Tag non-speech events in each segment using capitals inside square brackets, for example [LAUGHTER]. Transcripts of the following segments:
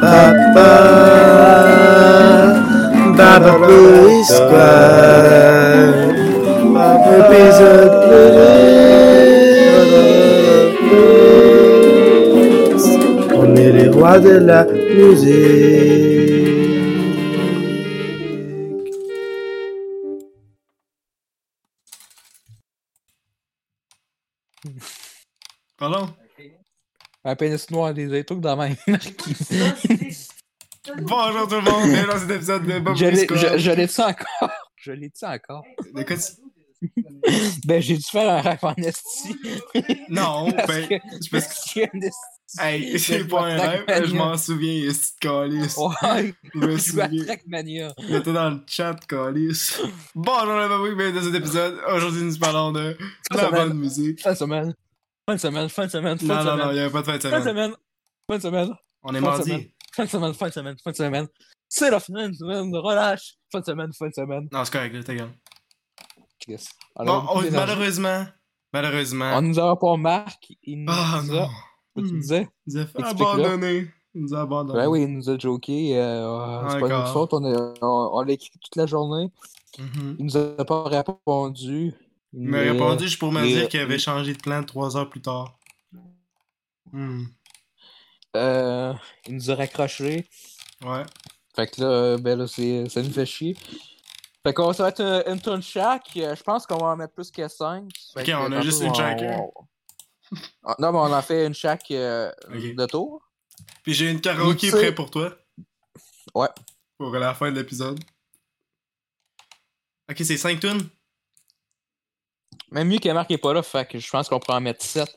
Papa, Papa Police Squad, épisode plus. On est les rois de la musique. Pardon? Un pénis noir, des trucs dans ma main. [LAUGHS] [LAUGHS] Bonjour tout le monde, bienvenue dans cet épisode de Bob je l'ai- je- je l'ai-tu encore? [LAUGHS] Je l'ai-tu encore? De quoi tu- Ben, j'ai dû faire un rap en esti. Non, Parce ben, que- c'est parce que... J'ai un esti. Hey, c'est Je pas un rêve, je m'en souviens, est calice. Ouais, Je me souviens. Trackmania. J'étais dans le chat, calice. Bonjour les babouilles, bienvenue dans cet épisode. Aujourd'hui, nous parlons de la Ça va. bonne musique. Fin de semaine. Fin de semaine, fin de semaine, Non, non, non, semaine. il n'y a pas de fin de Fin de semaine. semaine. Fin de semaine. On est mardi. semaine. Fin de semaine, fin de semaine, fin de semaine. C'est la fin de semaine relâche. Fin de semaine, fin de semaine. Non, c'est correct, gueule. Chris. Bon, oh, malheureusement, malheureusement. On nous a pas Marc. Il nous Ah a. non. Tu Hmm. disais? Il nous a fait abandonner. Il nous a abandonné. Ben oui, il nous a joké. Euh, c'est pas notre faute. On, on, on l'a écrit toute la journée. Mhm. Il nous a pas répondu. Il m'a répondu juste pour me dire qu'il avait changé de plan trois heures plus tard. Hmm. Euh, il nous a raccroché. Ouais. Fait que là, euh, ben là, ça nous fait chier. Fait qu'on va être euh, une tonne chaque. Euh, Je pense qu'on va en mettre plus que 5. Ok, on a juste une chacun. Ah, non, mais on en fait une chaque euh, de tour. Puis j'ai une karaoké Tu sais- prêt pour toi. Ouais. Pour la fin de l'épisode. Ok, c'est 5 tunes? Même mieux que Marc est pas là, fait que je pense qu'on pourrait en mettre 7.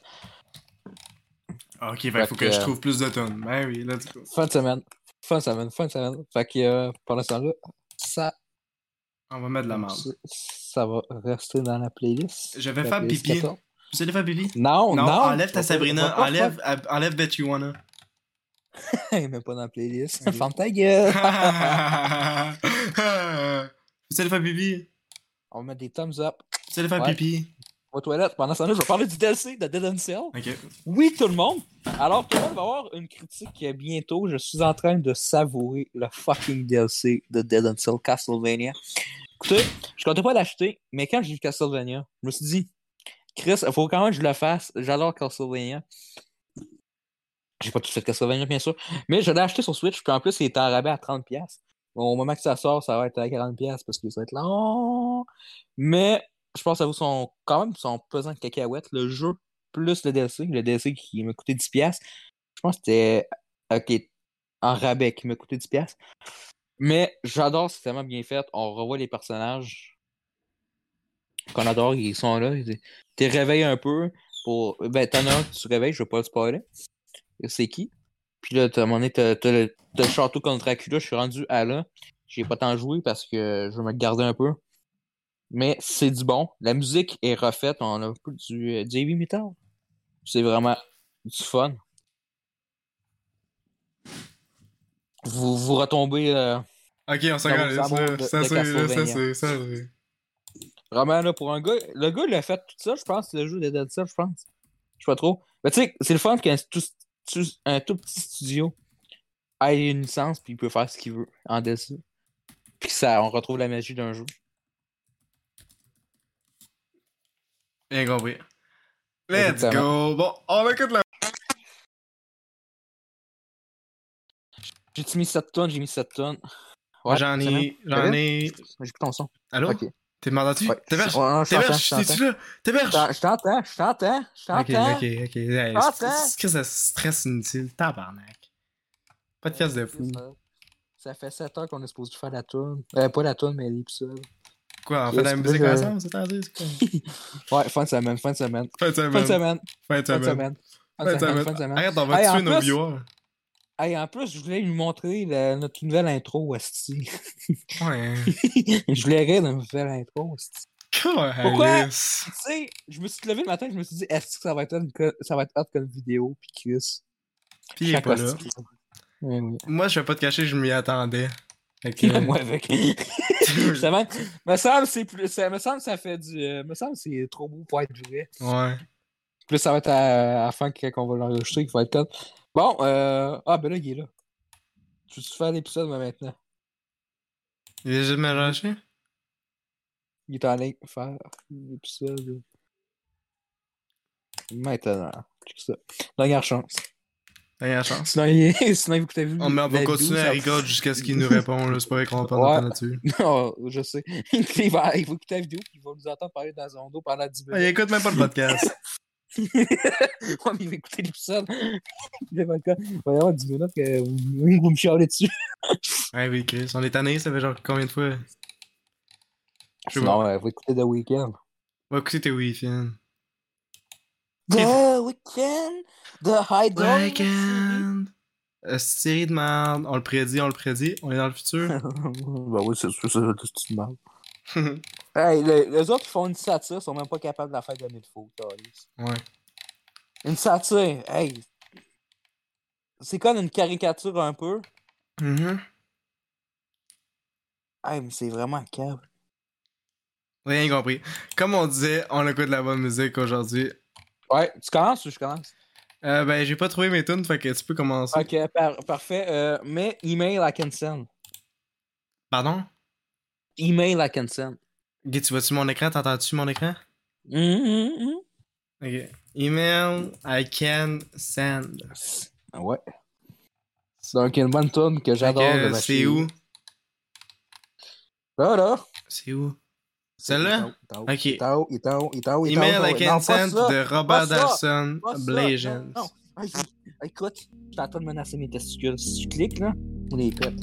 Ah, Ok, Fait ben faut que que- je trouve plus de tunes. Ben oui, let's go. Fin de semaine. Fin de semaine, fin de semaine. Fait que euh, pendant ce temps-là, ça, On va mettre de la merde. ça, va rester dans la playlist. Je vais La faire pipi. 14. Tu sais les faire pipi? Non, non. enlève ta Sabrina, enlève, enlève Bet You Wanna. faire- [LAUGHS] Même pas dans la playlist. Ok. Ferme ta gueule. Tu sais les faire pipi? On va mettre des thumbs up. Tu faire Ouais. pipi? Aux toilettes. Pendant ce temps-là, je vais parler du DLC de Dead and Cell. Ok. Oui, tout le monde. Alors, tout le monde va avoir une critique bientôt. Je suis en train de savourer le fucking DLC de Dead and Cell Castlevania. Écoutez, je comptais pas l'acheter, mais quand j'ai vu Castlevania, je me suis dit, Chris, il faut quand même que je le fasse. J'adore Castlevania. J'ai pas tout fait Castlevania, bien sûr. Mais je l'ai acheté sur Switch, puis en plus, il est en rabais à 30$. Bon, au moment que ça sort, ça va être à 40$ parce que ça va être long. Mais je pense que ça vaut son, quand même son pesant de cacahuètes. Le jeu plus le DLC. Le DLC qui m'a coûté 10$. Je pense que c'était en rabais qui m'a coûté 10$. Mais j'adore, c'est tellement bien fait. On revoit les personnages qu'on adore, ils sont là. T'es réveillé un peu pour. Ben, t'en as un que tu réveilles, je vais pas le spoiler. C'est qui? Puis là, à un moment donné, t'as, le, château contre Dracula, je suis rendu à là. J'ai pas tant joué parce que je me garder un peu. Mais c'est du bon. La musique est refaite. On a un peu du, euh, du heavy metal. C'est vraiment du fun. Vous, vous retombez euh, Ok, on s'en Ça, c'est, ça, c'est, vraiment là pour un gars. Le gars, il a fait tout ça, je pense, le jeu de Dead Cell, je pense. Je sais pas trop. Mais tu sais, c'est le fun qu'un tout, tout- un tout petit studio ait une licence puis il peut faire ce qu'il veut en DLC. Puis ça, on retrouve la magie d'un jeu. Bien compris. Let's Exactement. go. Bon, on écoute la. J'ai mis 7 tonnes, j'ai mis 7 tonnes. Moi, j'en ai. J'en ai. J'ai plus ton son. Allô? Ok. T'es m'entends-tu? Ouais. T'es? Ouais, ouais. T'es-tu là? T'es verge? Je je t'entends, je t'entends, je Ok, t'entends. ok, ok. Hey, Attends. c'est- ça stresse inutile. Tabarnak. Pas de casse de fou. Ça- fait 7 heures qu'on est supposé faire la toune. Euh, pas la toune, mais l'épisode. Quoi, on fait de la musique ensemble, c'est quoi? [LAUGHS] Ouais, fin de semaine, fin de semaine. Fin de semaine. Fin de semaine. Fin de semaine, fin de semaine. Arrête, on va tuer nos plus- viewers. Hey, en plus, je voulais lui montrer la- notre nouvelle intro, Asti. Ouais. [LAUGHS] je voulais rire de notre nouvelle intro, Asti. Pourquoi? Tu sais, je me suis levé le matin, je me suis dit, est-ce que ça va être, une ça va être hot comme vidéo, puis Chris? Puis il est pas là. Ouais. Moi, je vais pas te cacher, je m'y attendais. Fait que, Moi avec? [LAUGHS] Justement, me semble c'est plus. ça- Me semble ça fait du. euh, Me semble c'est trop beau pour être vrai. ouais. Plus ça va être à, à la fin quand on va l'enregistrer qu'il va être comme. Bon, euh. Ah ben là, il est là. Je vais faire l'épisode maintenant? Il est juste mélangé? Il est en ligne pour faire l'épisode. Maintenant. Dernière chance. Dernière chance? Sinon, il... [LAUGHS] Sinon vous écoutez vu. Oh, mais on va continuer à regarder jusqu'à ce qu'il nous répond. là. C'est pas vrai qu'on va prendre Ouais. là-dessus. [LAUGHS] Non, je sais. [LAUGHS] il, va, il va écouter la vidéo puis il va nous entendre parler dans son dos pendant 10 Ah, il minutes. écoute même pas le podcast. ouais, mais il va écouter l'épisode. il va il avoir 10 minutes que vous, vous me chialez dessus. ouais, oui, Chris. On est tanné, ça fait genre combien de fois? Je sais Sinon, euh, il va écouter The Weeknd. Va écouter tes week-ends. The Weeknd! The High! Euh, série? de merde. On le prédit, on le prédit. On est dans le futur. [LAUGHS] ben oui, c'est sûr, c'est une merde. [LAUGHS] Hey, les, les autres qui font une satire sont même pas capables de la faire il faut. câlisse. ouais. Une satire, hey! C'est comme une caricature un peu. Mhm. Hey, mais c'est vraiment cave. Rien compris. Comme on disait, on écoute de la bonne musique aujourd'hui. Ouais, tu commences ou je commence? Euh, ben, j'ai pas trouvé mes tunes, fait que tu peux commencer. Ok, par- parfait. Euh, mais email à Kensen. Pardon? Email à Kensen. Ok, tu vois-tu mon écran? T'entends-tu mon écran? Hum, hum, hum. Ok. Email I can send. Ah Ouais. C'est donc une bonne tune que j'adore C'est où? Là, là. C'est où? Celle-là? Ok. Est en haut. Email pas send ça, de Robert pas pas non. Hey, écoute, je suis en train de menacer mes testicules. Si tu cliques, là, on les pète.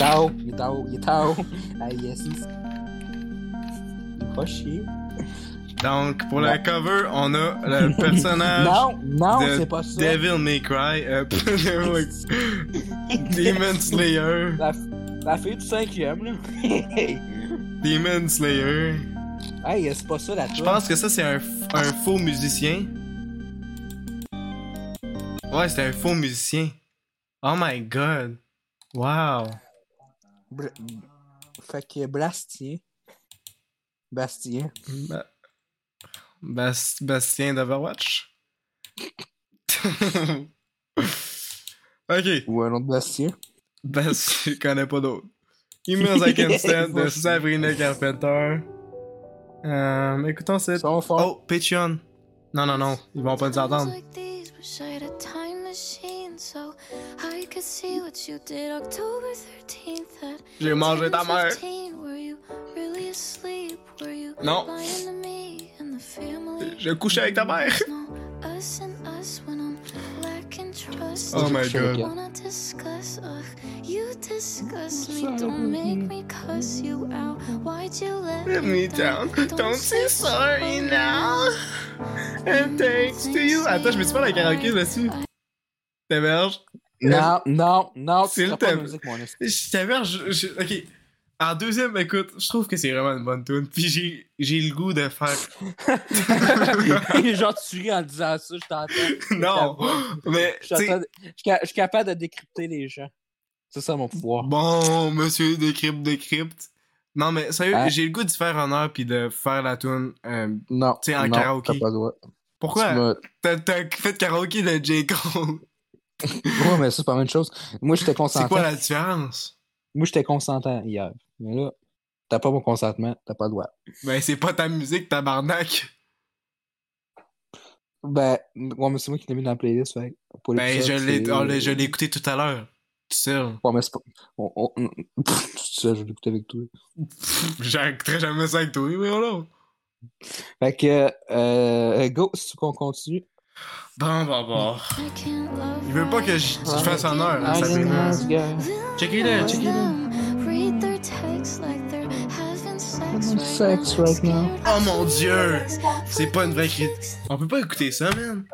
Est en haut. Ah, yes, va chier. Donc, pour la cover, on a le [LAUGHS] personnage Non, non, de c'est pas ça. Devil May Cry. euh, [LAUGHS] [LAUGHS] Demon Slayer. La, la fille du cinquième, là. Demon Slayer. hey, c'est pas ça la Je pense que ça, c'est un, un faux musicien. Ouais, c'est un faux musicien. Oh my god. Wow. Br- Fait que Blastien. Bastien. Ba- Bas- Bastien d'Overwatch. [LAUGHS] ok. Ou un autre Bastien. Bas- je connais pas d'autres. Emails I can send de Sabrina Carpenter. Euh, écoutons cette. Oh, Patreon. Non, non, non. Ils vont pas nous entendre. Like these, wish I had a time machine so I could see what you did October 13th at J'ai mangé ta mère. 10:15. Were you really asleep? Were you Non. Je couchais avec ta mère. Oh my god. Wanna discuss, ugh, you disgust me. Don't make me cuss you out. Why'd you let, Let me down? Don't say sorry now. And thanks to you. Attends, je me suis pas la karaoké là-dessus. T'héberges. Non, non, non, C'est le thème. Je t'héberge. Ok. En deuxième, écoute, je trouve que c'est vraiment une bonne tune. Puis j'ai, j'ai le goût de faire. [LAUGHS] Genre, tu ris en disant ça, je t'entends. non! Mais, Je suis capable de décrypter les gens. C'est ça mon pouvoir. bon, monsieur décrypte, décrypte. Non, mais sérieux, Hein? j'ai le goût de faire honneur puis de faire la tune. euh, Non. Tu sais, en non, karaoké. T'as pas le droit. pourquoi? T'as, fait karaoké de J. Cole. Ouais, mais ça, c'est pas la même chose. Moi, j'étais C'est consentant. quoi la différence? Moi, j'étais consentant hier. Mais là, t'as pas mon consentement, t'as pas le droit. Ben, c'est pas ta musique, tabarnak. Ben, ouais, mais c'est moi qui l'ai mis dans la playlist, fait. pour Ben, je l'épisode, l'ai, c'est- on l'a- je l'ai écouté tout à l'heure. Tout seul. Ouais, mais c'est pas. On, on... Pff, [LAUGHS] tout ça, je l'ai écouté avec toi. J'écouterai jamais ça avec toi, oui, voilà. Fait que, euh, go, si tu qu'on continue. Bon, bon, bon. I can't love Il veut pas que je, je fasse honneur à I sa am primaire. nice guy. Checkez-le, checkez-le. Read their texts like they're having sex right now. Oh mon dieu! C'est pas une vraie critique. On peut pas écouter ça, man.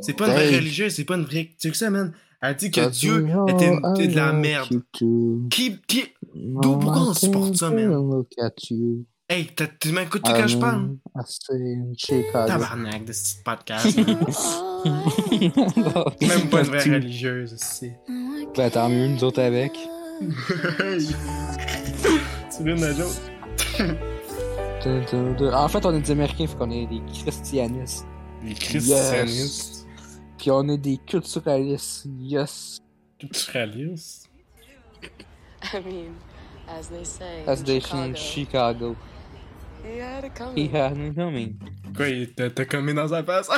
C'est pas une vraie religieuse, c'est pas une vraie. Tu sais que ça, man? Elle dit que Dieu oh, était, était de la merde. Qui. qui... No, pourquoi on supporte ça, man? Hey, t'as- tu m'écoutes quand je parle? I stay in Chicago. Tabarnak de ce petit podcast. [LAUGHS] Même pas une vraie religieuse, c'est. Ben, tant mieux, nous autres avec. [LAUGHS] tu viens de la joke? En fait, on est des Américains, fait qu'on est des christianistes. Les christianistes. Puis on est des culturalistes. Yes. Culturalistes? I mean, as they say, As in they Chicago, in Chicago. He had it coming. He had it coming. Quoi, il t'a t'a commis dans sa face?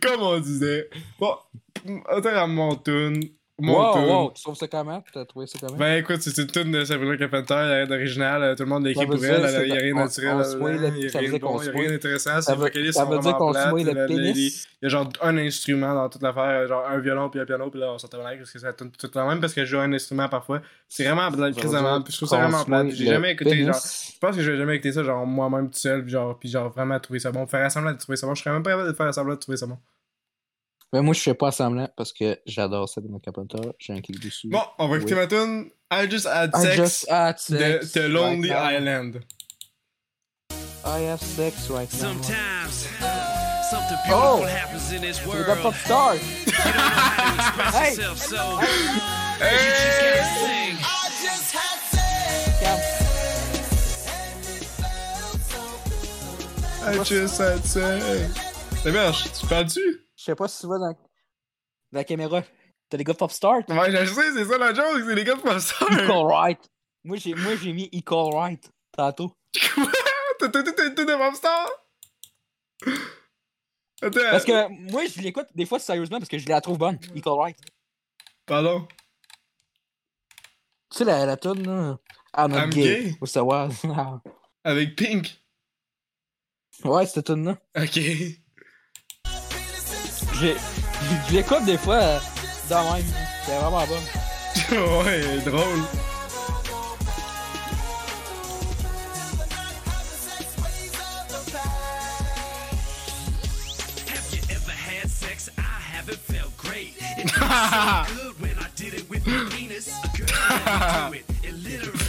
Comme on disait. Bon, attends à mon tune. Mon Wow, tune. wow, tu trouves ça comment? T'as trouvé ça comment? Ben écoute, c'est une tune de Sabrina Carpenter, il y a rien d'original, euh, tout le monde l'a écrit Ça veut pour elle, il y a rien de naturel, il y a rien de bon, il y se a rien d'intéressant, ça ses veut- vocalistes ça sont veut dire vraiment qu'on se plates, mouille le la- la- pénis? les- Il y a genre un instrument dans toute l'affaire, genre un violon puis un piano, puis là on s'entend parce que ça tourne tout le même parce que je joue un instrument parfois. C'est vraiment de la crise de merde, puis je trouve ça vraiment plate. J'ai jamais écouté, genre, je pense que je vais jamais écouter ça, genre moi-même tout seul, puis genre, puis genre vraiment trouver ça bon. Faire semblant de trouver ça bon, je serais même pas capable de faire semblant de trouver ça bon. Mais moi, je fais pas semblant parce que j'adore ça de Carpenter. J'ai un clic dessus. Bon, on va écouter Oui. ma tune I Just Had I Sex just had de sex The Lonely right. Island. I have sex right now. Sometimes something Oh. happens in this world. le pop star! You don't know how to express Hey. yourself, so you just gotta sing. I Just Had Sex. Tu parles-tu? Je sais pas si tu vois dans la caméra. T'as les gars de pop star? Ouais, je sais, c'est ça la joke, c'est les gars de Pasteur. Equal right. Moi, j'ai, moi, j'ai mis equal right tantôt. Quoi? T'as t'as- t'as- t'as une tune de Popstar? Attends. Parce que moi, je l'écoute des fois sérieusement parce que je la trouve bonne. Equal right. Pardon? Tu sais, la, la tune, là. I'm I'm gay. gay. Faut [LAUGHS] savoir. Avec Pink. ouais, cette tune-là. Ok. J'ai, je l'écoute des fois euh, dans même. C'est vraiment bon. [LAUGHS] ouais, drôle. [LAUGHS]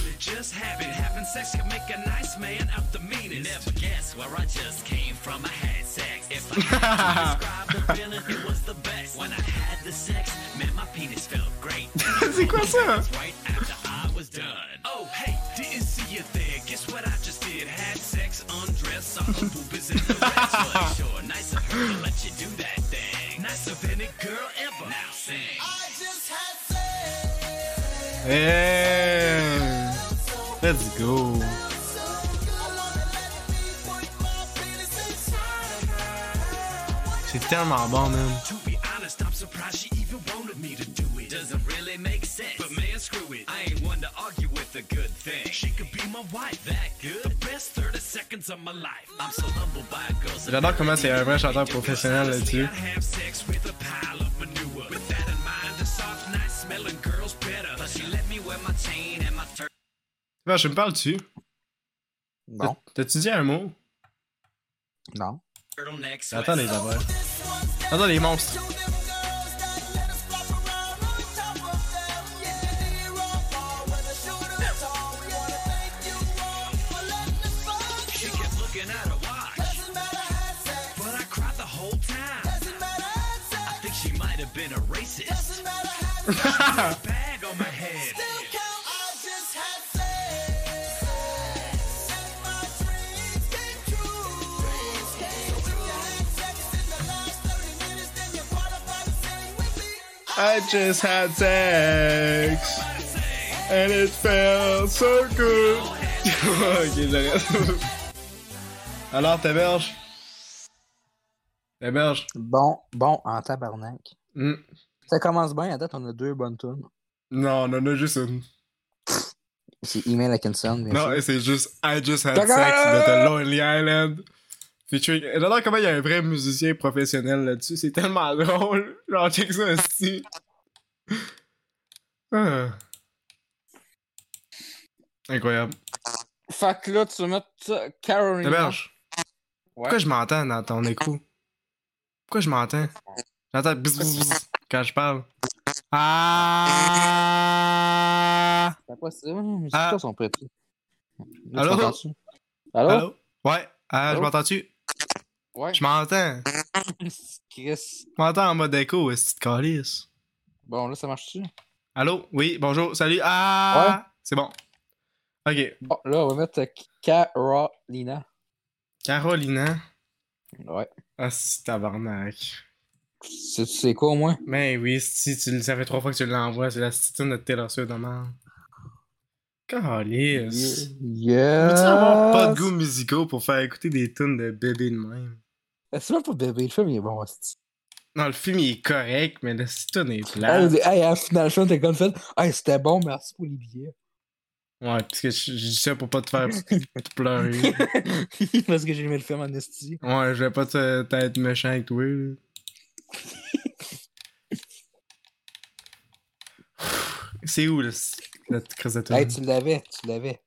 just happened. Having sex can make a nice man out the meanest. Never guess where I just came from. I had sex. If I had to [LAUGHS] describe the feeling, it was the best. When I had the sex, man, my penis felt great. c'est quoi ça? right after I was done. Oh, hey, didn't see you there. Guess what I just did? Had sex, undressed, saw her boobies in the [LAUGHS] rest. Was sure nice of her to let you do that thing. Nice of any girl ever. Now sing. Yeah. Let's go. C'est tellement bon, man. To be honest, I'm surprised she even wanted me to do it. Doesn't really make sense. But man, screw it. I ain't one to argue with a good thing. She could be my wife. That good. The best 30 seconds of my life. I'm so humbled by a girl. so J'adore comment c'est un vrai chanteur professionnel Honestly, là-dessus. Ben, je me parle dessus. Non. T'as-tu dit un mot? Non. Attends les d'abord. Attends les monstres. [LAUGHS] I just had sex. And it felt so good. [LAUGHS] ok, j'arrête. Alors, t'héberges? T'héberges? Bon, bon, en tabarnak. Hmm. Ça commence bien, à date, on a deux bonnes tunes. Non, on en a juste une. C'est Email Atkinson, Non, c'est juste I just had sex de The Lonely Island. Featuring... J'adore comment il y a un vrai musicien professionnel là-dessus. C'est tellement drôle. [LAUGHS] Genre, check ça aussi. Ah. Incroyable. Fait que là, tu vas mettre ça, Carolina. T'héberges? Ouais. Pourquoi je m'entends dans ton écho? Pourquoi je m'entends? J'entends bzz, bzz, bzz quand je parle. Ah! C'est pas ça, c'est Ah. quoi son petit? Là, Allô? Allô? Allô? Ouais? Ah, je m'entends-tu? Ouais. Je m'entends. [LAUGHS] Chris. Je m'entends en mode écho, est-ce que tu te calisses? Bon, là, ça marche-tu? Allô? Oui, bonjour, salut. Ah! C'est bon. Ok. Oh, là, on va mettre euh, Carolina. Carolina? Ouais. Ah, c'est tabarnak. C'est c'est quoi au moins? Mais oui, si tu le savais trois fois que tu l'envoies, c'est la stitune de Taylor Swift de merde. Calice. Yeah. Peux-tu avoir pas de goût musicaux pour faire écouter des tunes de bébé de même? C'est même pas bébé, le film il est bon. hostie. Non, le film il est correct, mais la tune est Hey, plate. hey, à la finale, t'es comme fait. Hey, c'était bon, merci pour les billets. Ouais, parce que je je dis ça pour pas te faire [LAUGHS] pleurer. [LAUGHS] Parce que j'ai aimé le film en esti. Ouais, je vais pas te- t'être méchant avec toi. [LAUGHS] C'est où, là, notre crise de? Hey, tu l'avais, tu l'avais.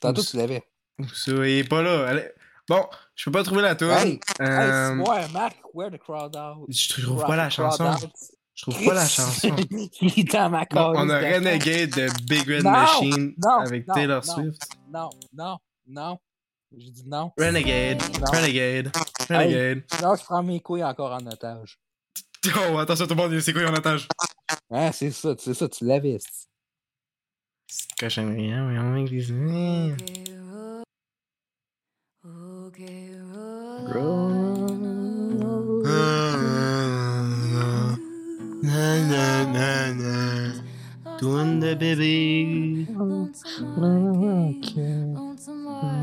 Tantôt, Où tu l'avais. Où ça? Il est pas là. Allez. Bon, je peux pas trouver la tune. Hey, Euh, hey, Marc, where the crowd out? je trouve pas la chanson. Je trouve pas la chanson. Il est dans ma Bon, corde. on a Renegade de Big Red Non, Machine non, avec non, Taylor non. Swift. Non, non, non. J'ai dit non. Renegade, Non. Renegade, Renegade. Non, je prends mes couilles encore en otage. Oh, attention tout le monde, c'est quoi en otage? Hein, c'est ça, c'est ça, tu l'avais. c'est- C'est cochonnerie, hein, mais on met des... Na, na, na, na. Bébé.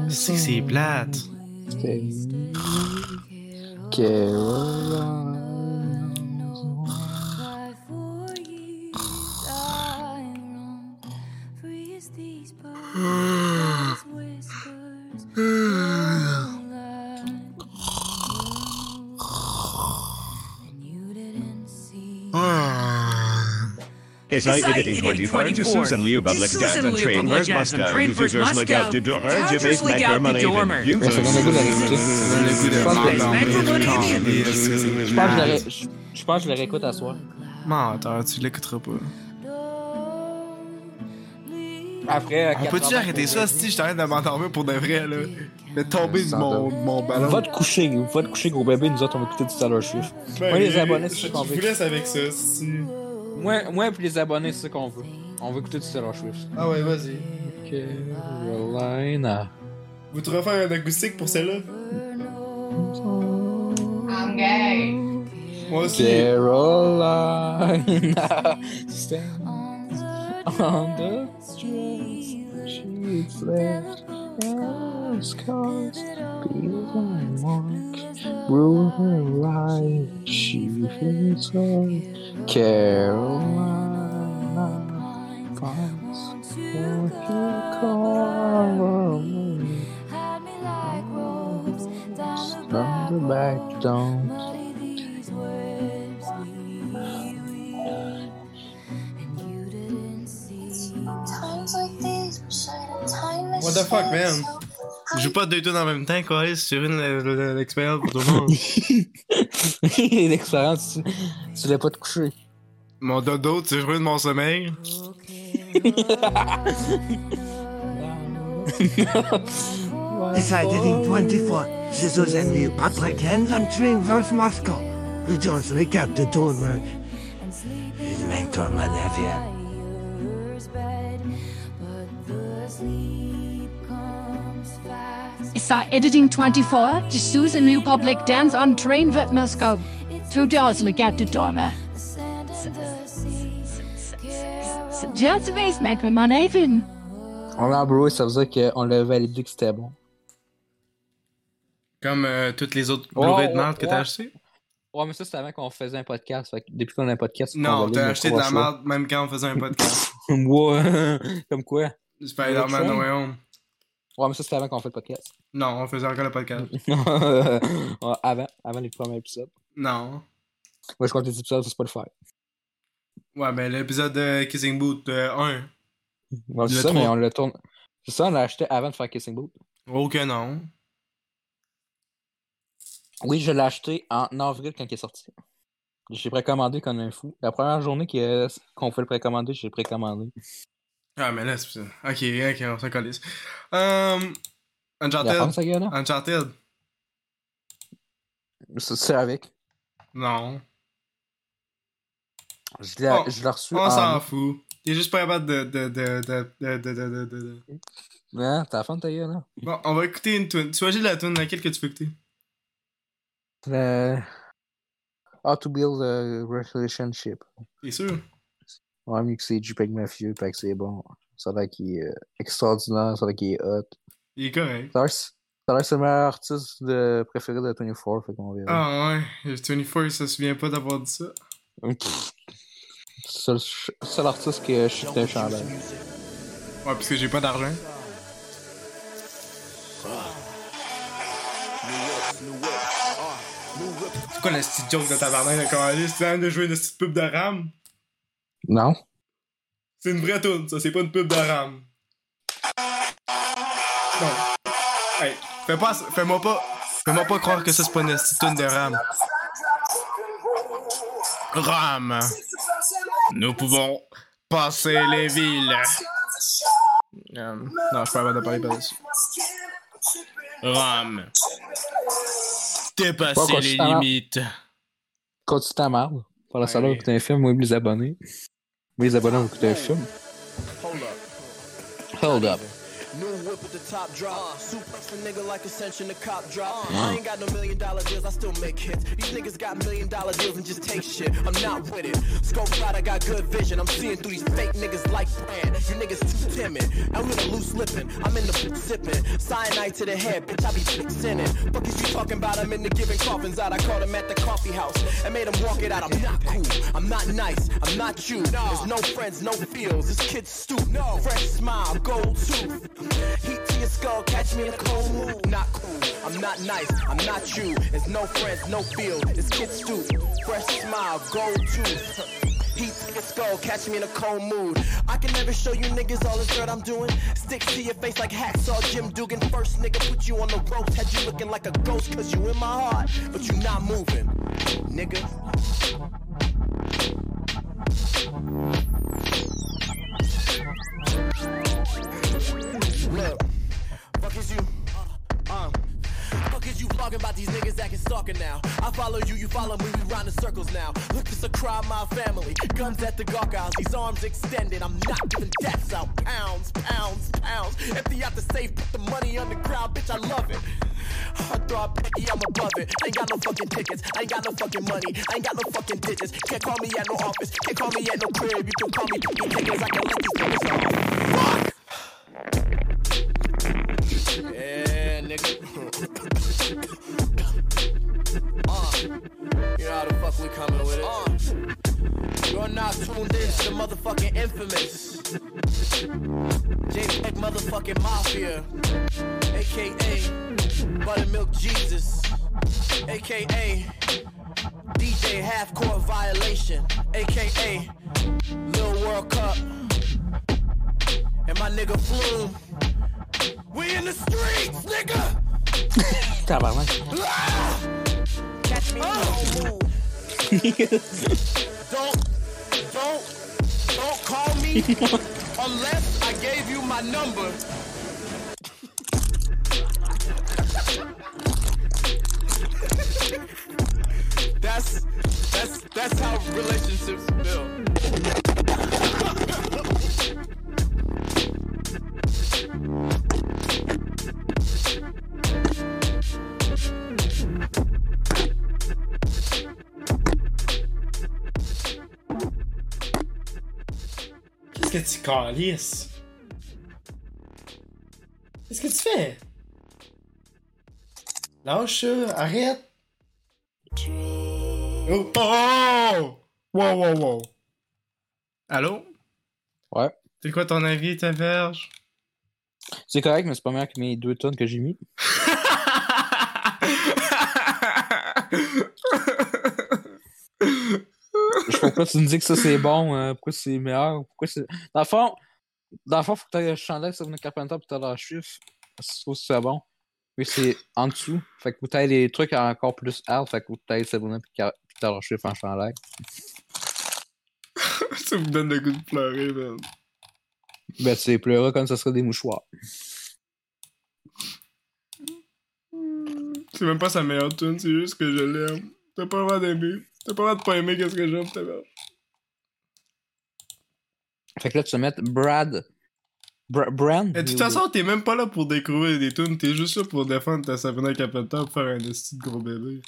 C'est que c'est plate. It's like editing 24 to Susan Liu Public Dance and Train Where's Moscow. Users out the door Je pense que-. Je je l'aurais- je- je pense que je le réécoute à soir. Menteur, tu l'écouteras pas. Après, On peut-tu arrêter ça si je t'arrête de m'endormir pour de vrai, là? Mais tomber de mon, mon ballon. Va te coucher, va te coucher, gros bébé. Nous autres, on va écouter du Taylor Swift. Ben Moi, les oui, abonnés, je, c'est je vous laisse avec ça, si... Moi, moi puis les abonnés, c'est ce qu'on veut. On veut écouter du Taylor Swift. Ah ouais, vas-y. Carolina. Vous te refaire un acoustique pour celle-là? I'm gay. Moi aussi. Carolina. Stand [LAUGHS] on the streets. She's left scars. Pills and mark. Rule her life. She feels like Carolina. Finds what you call me. From the back down. What the fuck, man? Je joue pas deux tunes en même temps, quoi. sur une euh, euh, l'expérience pour tout le monde. [LAUGHS] L'expérience, tu, tu l'as pas te coucher. mon dodo, tu ruines mon sommeil? Decided in 24, scissors and the Patrick hands on train from Moscow. We don't look out the door work. His mentor, my nephew. Isa editing 24, de Susan New Public Dance on Train ved Moscow. Two doors look at the door. Just base make my money. On l'a bro, ça veut dire qu'on l'a validé que c'était bon. Comme euh, toutes les autres Ouais, Blu-ray de ouais, merde que t'as ouais. acheté. Ouais, mais ça, c'était avant qu'on faisait un podcast. Fait que depuis qu'on a un podcast, Non, on va t'as lire acheté nos de la trois merde même quand on faisait un podcast. choix. [LAUGHS] ouais, comme quoi? Spider-Man Train? No Way Home. Ouais, mais ça, c'était avant qu'on fait le podcast. Non, on faisait encore le podcast. [LAUGHS] Ouais, avant, avant les premiers épisodes. Non. Moi, je compte les épisodes, c'est pas le faire. Ouais, ben l'épisode de Kissing Boot euh, 1. Ouais, c'est ça, mais on le tourne. C'est ça, on l'a acheté avant de faire Kissing Boot. Oh que non. Oui, je l'ai acheté en avril quand il est sorti. J'ai précommandé comme un fou. La première journée qu'on fait le précommander, j'ai précommandé. Ah, mais là, c'est ça. Ok, ok, on s'en calisse. Um, La Uncharted. femme, ça là? Uncharted. C'est avec? Non. Je l'ai On- je l'ai reçu On en s'en fout. T'es juste pas capable de. de, de, de, de, de, de, de, de- Hein, t'as la fin de ta gueule, là? Bon, on va écouter une tune. Tu choisis la tune laquelle que tu veux écouter? Le... How to build a relationship. T'es sûr? Ouais, mieux que c'est JPEG Mafieux, fait que c'est bon. Ça a l'air qu'il est euh, extraordinaire, ça a l'air qu'il est hot. Il est correct. Ça a l'air que c'est- que le meilleur artiste de... préféré de 24, fait qu'on verra. Ah ouais, le 24, il se souvient pas d'avoir dit ça. C'est le seul artiste qui a shifté un chandail. Ouais, parce que j'ai pas d'argent. C'est quoi la petite joke de tabarnak de Calis? Tu de jouer une petite pub de RAM? Non? C'est une vraie tune, ça, c'est pas une pub de RAM. Hey, fais pas, fais-moi pas, fais-moi pas croire que ça c'est pas une tune de RAM. RAM. Nous pouvons passer les villes. Euh, non, je pas capable de parler par-dessus. RAM. Dépasser les limites. Continue ta merde. Pendant ça, là, Ouais. on écoute un film, moi, les abonnés. Moi, les abonnés, on écoute un film. Hold up. New whip with the top drop. Uh. Suplex a nigga like Ascension, the cop drop. Uh. I ain't got no million dollar deals, I still make hits. These niggas got million dollar deals and just take shit. I'm not with it. Scope out, I got good vision. I'm seeing through these fake niggas like brand. You niggas too timid. I'm in a loose lippin'. I'm in the bitch sippin'. Cyanide to the head, bitch, I be fixin' it. Fuck is you talking about? I'm in the giving coffins out. I caught him at the coffee house and made him walk it out. I'm not cool. I'm not nice. I'm not you. There's no friends, no feels. This kid's stupid. No. Fresh smile, gold tooth. Heat to your skull, catch me in a cold mood. Not cool. I'm not nice. I'm not you. There's no friends, no feels. This kid's stupid. Fresh smile, gold tooth. Heat to your skull, catch me in a cold mood. I can never show you niggas all this dirt I'm doing. Stick to your face like hacksaw Jim Dugan. First nigga put you on the ropes, had you looking like a ghost, cause you in my heart, but you not moving, nigga. Look, fuck is you? Uh, fuck is you vlogging about these niggas acting stalker now? I follow you, you follow me, we round in circles now. Look, it's a crime, my family. Guns at the gargoyles, these arms extended. I'm not giving deaths out. Pounds, pounds, pounds. Empty out the safe, put the money on the ground, bitch, I love it. Out Becky, I'm above it. I ain't got no fucking tickets, I ain't got no fucking money, I ain't got no fucking digits. Can't call me at no office, can't call me at no crib. You can call me fucking tickets, I can let these niggas off. Fuck! Motherfucking Mafia, aka Buttermilk Jesus, aka DJ Half Court Violation, aka Lil World Cup, and my nigga Flume. We in the streets, nigga! [LAUGHS] Tabarnak. Ah! Catch me oh. [LAUGHS] don't, don't, don't call me [LAUGHS] unless I gave you my number. that's, that's, that's how relationships build. Qu'est-ce que tu calisses? Qu'est-ce que tu fais? Lâche ça, arrête! Oh! oh! Wow, wow, wow! Allô? Ouais. C'est quoi ton avis, ta verge? C'est correct, mais c'est pas meilleur que mes deux tonnes que j'ai mis. [LAUGHS] Je sais pas pourquoi tu me dis que ça c'est bon, euh, pourquoi c'est meilleur, pourquoi c'est. Dans le fond, dans le fond, faut que t'aies le chandail sur une Carpenter pour t'as la chiffre. Si tu que c'est bon. Puis c'est en dessous. Fait que faut que t'aies les trucs encore plus hard. Fait que que t'aies Sabrina puis t'as la chiffre en chandail. [LAUGHS] ça me donne le goût de pleurer, man. Ben tu pleurer comme ça serait des mouchoirs. C'est même pas sa meilleure tune, c'est juste que je l'aime. T'as pas le droit d'aimer. T'as pas le droit de pas aimer qu'est-ce que j'aime, ta verge. Fait que là, tu vas mettre Brad. Bra Brand? Et de toute façon, t'es même pas là pour découvrir des tunes, t'es juste là pour défendre ta Sabrina Carpenter pour faire un esti de gros bébé.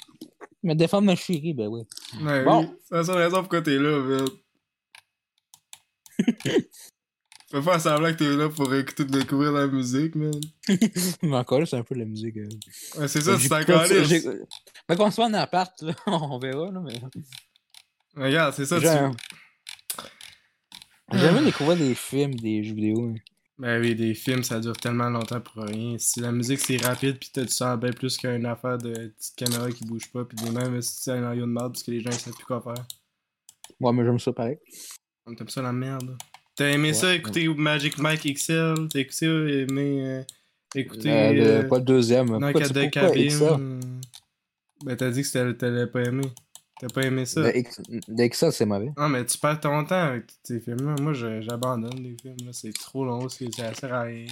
Mais défendre ma chérie, ben oui. Ouais, Bon. oui. C'est la seule raison pourquoi t'es là, man. [LAUGHS] Fais pas semblant que t'es là pour écouter découvrir la musique, man. [LAUGHS] Mais encore là, c'est un peu de la musique. euh. Ouais, c'est ça, J'ai c'est encore Fait qu'on se fait en appart, là, [LAUGHS] on verra, là, mais. Regarde, c'est ça, tu. J'ai- J'aime découvrir des films, des jeux vidéo. hein. Ben oui, des films, ça dure tellement longtemps pour rien. Si la musique c'est rapide, pis t'as du sens bien plus qu'une affaire de petite caméra qui bouge pas, pis des mêmes scénarios de merde parce que les gens ils savent plus quoi faire. Ouais, mais j'aime ça pareil. On t'aime ça la merde. T'as aimé ça, Ouais, écouter Magic Mike XL? T'as écouté, aimé euh, écouter. Euh, le- euh, pas le deuxième. Non, tu- de cabine. Ben t'as dit que t'allais pas aimer. T'as pas aimé ça. X- le Excel, c'est mauvais. Non, mais tu perds ton temps avec tous ces films-là. Moi, j'abandonne les films. là. C'est trop long, c'est- ça sert à rien.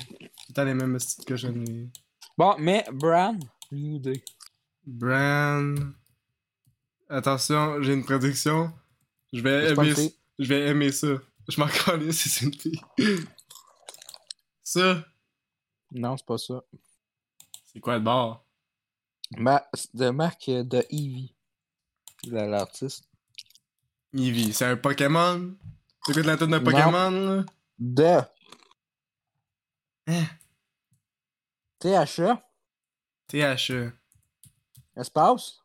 Tout les mêmes petites cochonneries. Bon, mais Bran, New Day. Bran. Attention, j'ai une prédiction. Je vais aimer. Je vais aimer ça. Je m'en [LAUGHS] calais si c'est une fille. Ça, Non, c'est pas ça. c'est quoi le bar? Ma... de marque de Eevee. La- L'artiste. Eevee, c'est un Pokémon? C'est quoi de la tête d'un Pokémon? De Hein? THE, THE. espace.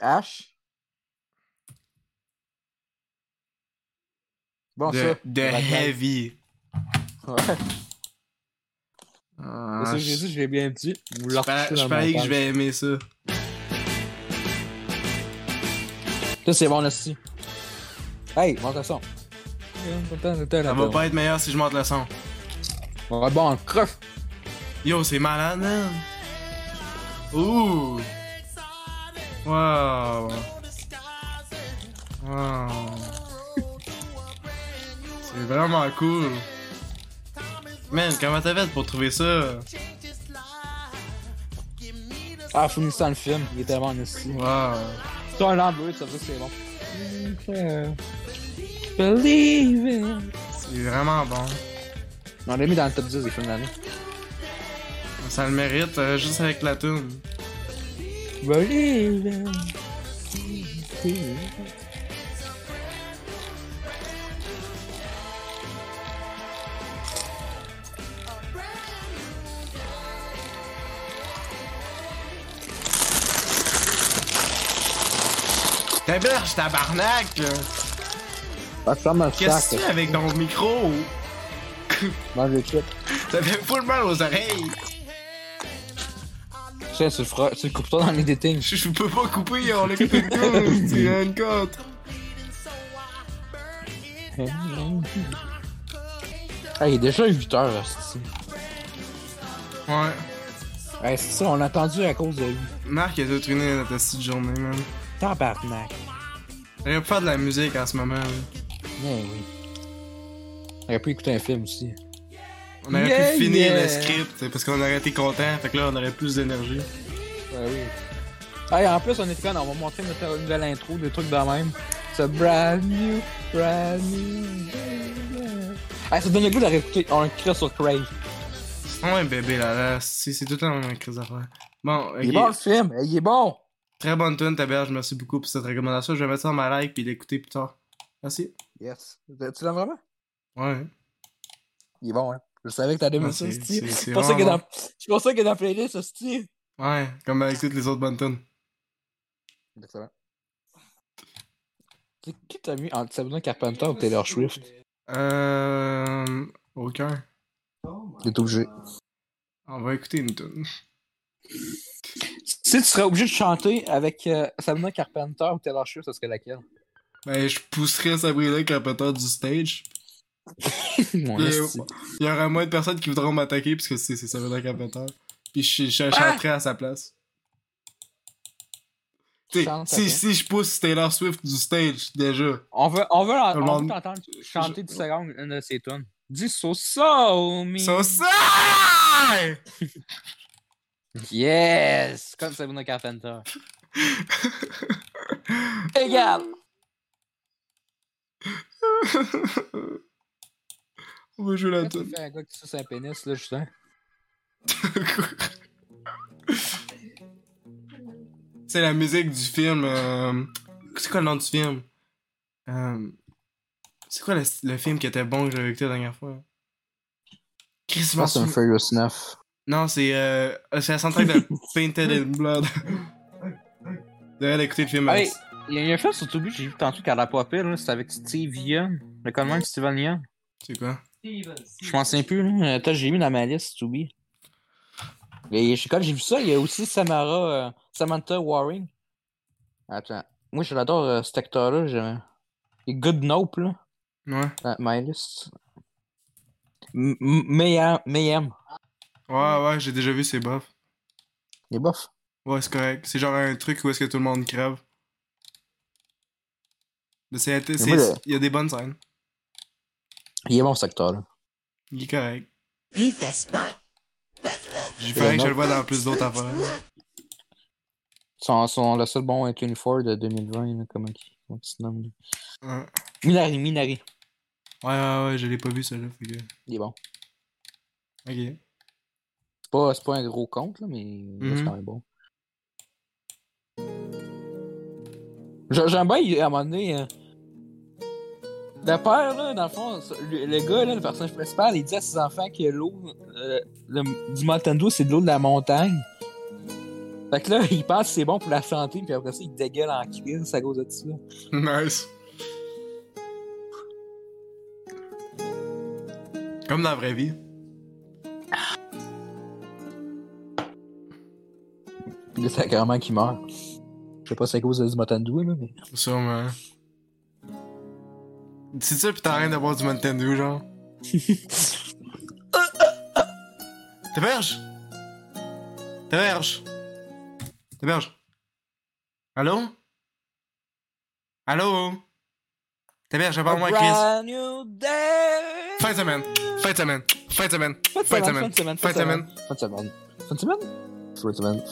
H. Bon, de, ça. de. Heavy. Ouais. Ah, C'est ça que j'ai dit, je l'ai bien dit. Vous je parie- que je vais aimer ça. Ça, c'est bon, aussi. Hey, monte le son. Ça va pas être meilleur si je monte le son. Ouais, bon, on creuse. Yo, c'est malade, man. Ouh. Wow. Wow. [LAUGHS] C'est vraiment cool. Man, comment t'as fait pour trouver ça? Ah, finissant le film, il est tellement ici. Wow. C'est un lambeau, ça veut c'est bon. Believe it. C'est vraiment bon. On l'a mis dans le top 10 des films de l'année. Ça le mérite, euh, juste avec la tune. Believe it. T'héberges, tabarnak! Ah, ferme le Qu'est-ce que tu fais avec ton micro? [LAUGHS] Mange les chips. Ça fait full mal aux oreilles! Tiens, tu le feras, tu le coupes toi dans les dating. Je, je peux pas couper, on l'a coupé [LAUGHS] tout! C'est une cote! Ah, il est déjà 8 heures, hostie. Ouais. Ouais, c'est ça, on l'a attendu à cause de lui. Marc, il a tout ruiné notre petite journée, man. Tabarnak. J'aurais pu faire de la musique en ce moment. là. Ouais, oui. On aurait pu écouter un film aussi. On aurait Yeah, pu finir yeah. le script parce qu'on aurait été content. Fait que là, on aurait plus d'énergie. Ouais, oui. Ah, et en plus, on est con, on va montrer notre nouvelle intro, des trucs de même. C'est brand new, brand new. Ah, ça donne le goût de réécouter. On écrit sur Crave. Ouais, bébé, là, là. C'est c'est tout le temps même crise d'affaires. Bon. Il est bon le film, il est bon. Très bonne tune, Taberge. Merci beaucoup pour cette recommandation. Je vais mettre ça dans ma like puis l'écouter plus tard. Merci. Yes. Tu l'aimes vraiment? Ouais. Il est bon, hein. Je savais que t'allais aimer ça, Sti. c'est- pour ça qu'il est vraiment dans... C'est pour ça est dans la playlist. Ouais, comme avec toutes les autres bonnes tunes. Excellent. C'est qui t'as mis entre Sabrina Carpenter ou Taylor Swift? Euh. Aucun. T'es obligé. On va écouter une tune. [LAUGHS] Si tu serais obligé de chanter avec euh, Sabrina Carpenter ou Taylor Swift, ce serait laquelle? Ben, je pousserais Sabrina Carpenter du stage. [LAUGHS] Mon Il y, esti. il y aura moins de personnes qui voudront m'attaquer parce que c'est Sabrina Carpenter. Puis je, je chanterai à sa place. Chante si, si je pousse Taylor Swift du stage, déjà. On veut, on veut, on veut monde- t'entendre chanter 10 secondes une de ses tunes. Dis so so me. So so! Yes! Comme Sabrina Carpenter. Égal! On va jouer la Quand tu tune. fais un gars qui suce un pénis, là, Justin. C'est la musique du film. euh, C'est quoi le nom du film? Euh, C'est quoi le, le film qui était bon que j'avais écouté la dernière fois? Chris, je Je pense que c'est un Furious 9. Non, c'est euh, c'est la soundtrack de [LAUGHS] Painted in Blood. [LAUGHS] Devrais écouter le film. Hey, il y a- un film sur Tubi que j'ai vu tantôt qui a la pas. C'était avec Steve Young. Le même Steven Young. C'est quoi? Je m'en souviens plus, là. Attends, j'ai mis dans ma liste Tubi. Et je- quand j'ai vu ça, il y a aussi Samara, euh, Samantha Waring. Attends. Moi, je l'adore, euh, cet acteur-là. j'ai- Il est Good Nope, là. Ouais. Dans ma liste. M- M- Mayhem. Mayhem. Ouais, ouais, j'ai déjà vu, c'est bof. Il est bof. Ouais, c'est correct. C'est genre un truc où est-ce que tout le monde crève. Mais c'est. c'est- moi, le- Il y a des bonnes scènes. Il est bon, cet acteur-là. Il est correct. J'ai failli que je le vois dans plus d'autres affaires. Son, son, le seul bon 24 de 2020, là, comment, il- comment il se nomme. là. Minari, Minari. Ouais, ouais, ouais, je l'ai pas vu, celui-là. Fait que... Il est bon. Ok. C'est pas, c'est pas un gros compte, là, mais il Mhm. quand même bon. J'ai- J'aime bien, à un moment donné, euh, le père, là, dans le fond, le, le gars, là, le personnage principal, il dit à ses enfants que l'eau euh, le- du Mountain c'est de l'eau de la montagne. Fait que là, il pense que c'est bon pour la santé, puis après ça, il dégueule en crise à cause de ça. Nice. Comme dans la vraie vie. Là, c'est carrément qu'il meurt. Je sais pas si c'est à cause du Mountain Dew, là, mais... Sûrement. C'est ça, pis t'as rien d'avoir du Mountain Dew, genre? [LAUGHS] T'héberges? T'héberges? T'héberges? Allô? Allô? T'héberges, parle-moi, Chris. Brand new day! Fin de semaine. Fin de semaine. Fin de semaine. Fin de de semaine. fin de semaine, Fin de semaine. Fin de semaine. Fin de semaine? Fundament,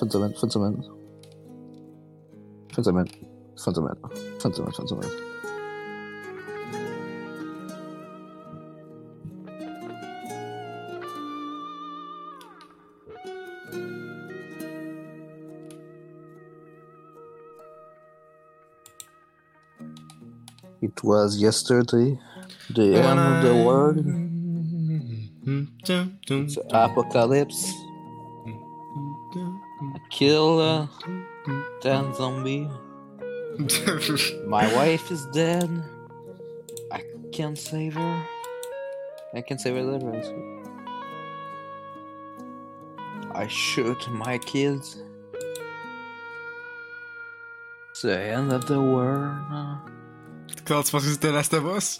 It was yesterday, the end of the world, the apocalypse kill uh, that zombie. My wife is dead. I can't save her. I can't save her later. I shoot my kids. It's the end of the world. Klaus, was ist der Last of Us?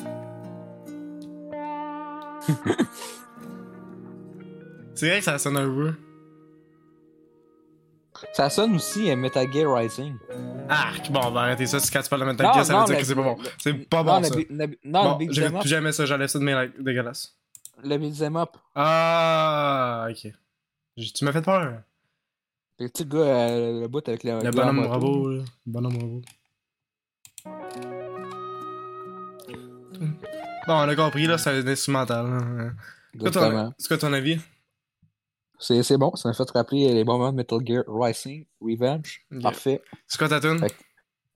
Sie recht hast du, Nobu. Ça sonne aussi à Metal Gear Rising. Ah, bon, on va arrêter ça. Si quand tu parles de Metal Gear, ça veut dire que c'est pas bon. C'est pas bon, ça. non, le up. plus jamais ça. J'enlève ça de mes likes dégueulasses. Le beat'em up. Ah, ok. Tu m'as fait peur. Le petit gars, euh, le bout avec le. Le bonhomme robot, là. Le bonhomme robot. Bon, on a compris, là, c'est un instrumental. Exactement. C'est quoi ton avis? C'est c'est bon, ça m'a fait rappeler les bons moments de Metal Gear Rising, Revenge. Parfait. C'est quoi ta tune? Avec-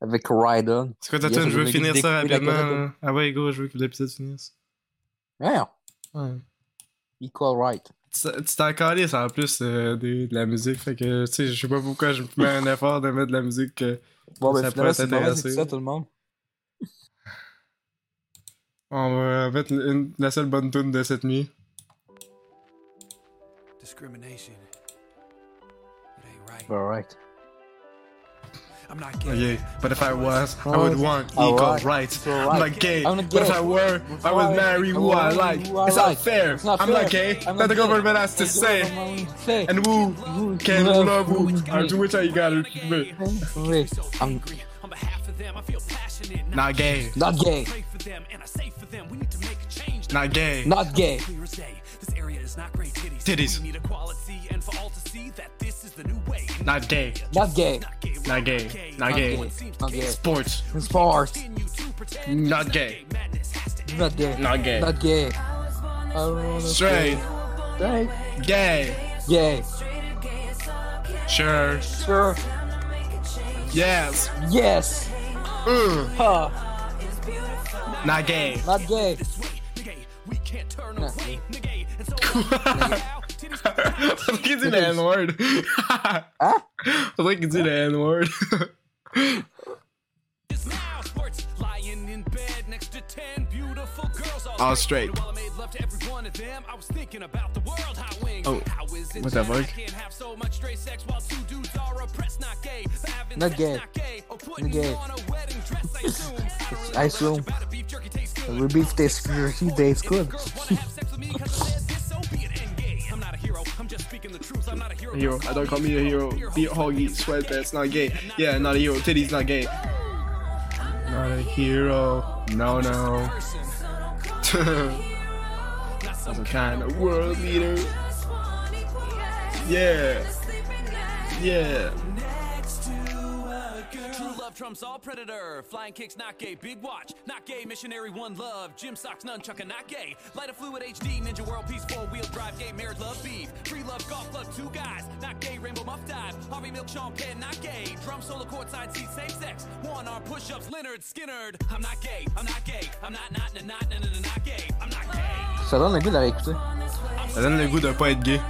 Avec Raiden. C'est quoi ta tune? Je veux finir ça rapidement. Ah ouais, go, je veux que l'épisode finisse. Ouais. Equal Right. Tu t'en calisses en plus euh, de, de la musique, fait que, tu sais, je sais pas pourquoi je mets un effort de mettre de la musique. euh, Bon, ben ça pourrait t'intéresser. ça, tout le monde. On va mettre une- la seule bonne tune de cette nuit. Discrimination. It ain't right. Alright. I'm not Oh, gay. yeah, but if I was, I would want equal Alright. rights. Equal I'm not gay, I'm not but if. I were, I would Right. marry who would I like. who I It's like. not fair. It's not I'm fair. not gay. I'm Let not the gay. government has to say. say. And who Who can love love who? who? Or do which I got it. Wait, I'm On behalf of them, I feel passionate. Not gay. not gay. Pray for them, and I say for them, we need to make a change. Not gay. Not gay. Clear as day, this area is not great titties. Titties. We need equality, and for all to see that this is the new way. Not gay. Not gay. Not gay. Not gay. Not Not gay. gay. Not gay. Sports. Sports. Continue to Not gay. Not gay. Not gay. Not gay. Straight. Straight. Gay. Gay. Sure. Sure. Yes. Yes. Mm. Ha. Not gay. Not gay. Faudrait qu'il Vad fick inte det n-word? Vad fick inte det n-word? I straight. Oh, what the fuck? Not gay. Not gay. I assume. Rebeef tastes, Beef tastes good hero. Hero. I don't call me a hero. Beat hoggy, sweatpants, not gay. Yeah, not a hero. Titties, not gay. Not a hero. No, no. [LAUGHS] Some kind of world leader. Yeah. Yeah. True love trumps all predator. Flying kicks not gay. Big watch not gay. Missionary one love. Gym socks nunchuck not gay. Light of fluid HD. Ninja world peace four wheel drive. Gay marriage love beef. Free love golf club two guys not gay. Rainbow muff dive. Harvey milk Sean Penn not gay. Drum solo courtside seat same sex. One arm push ups. Leonard Skinner. I'm not gay. I'm not gay. I'm not not not not not not, not gay. I'm not gay. Ça donne le goût de la réécouter. Ça donne le goût de pas être gay.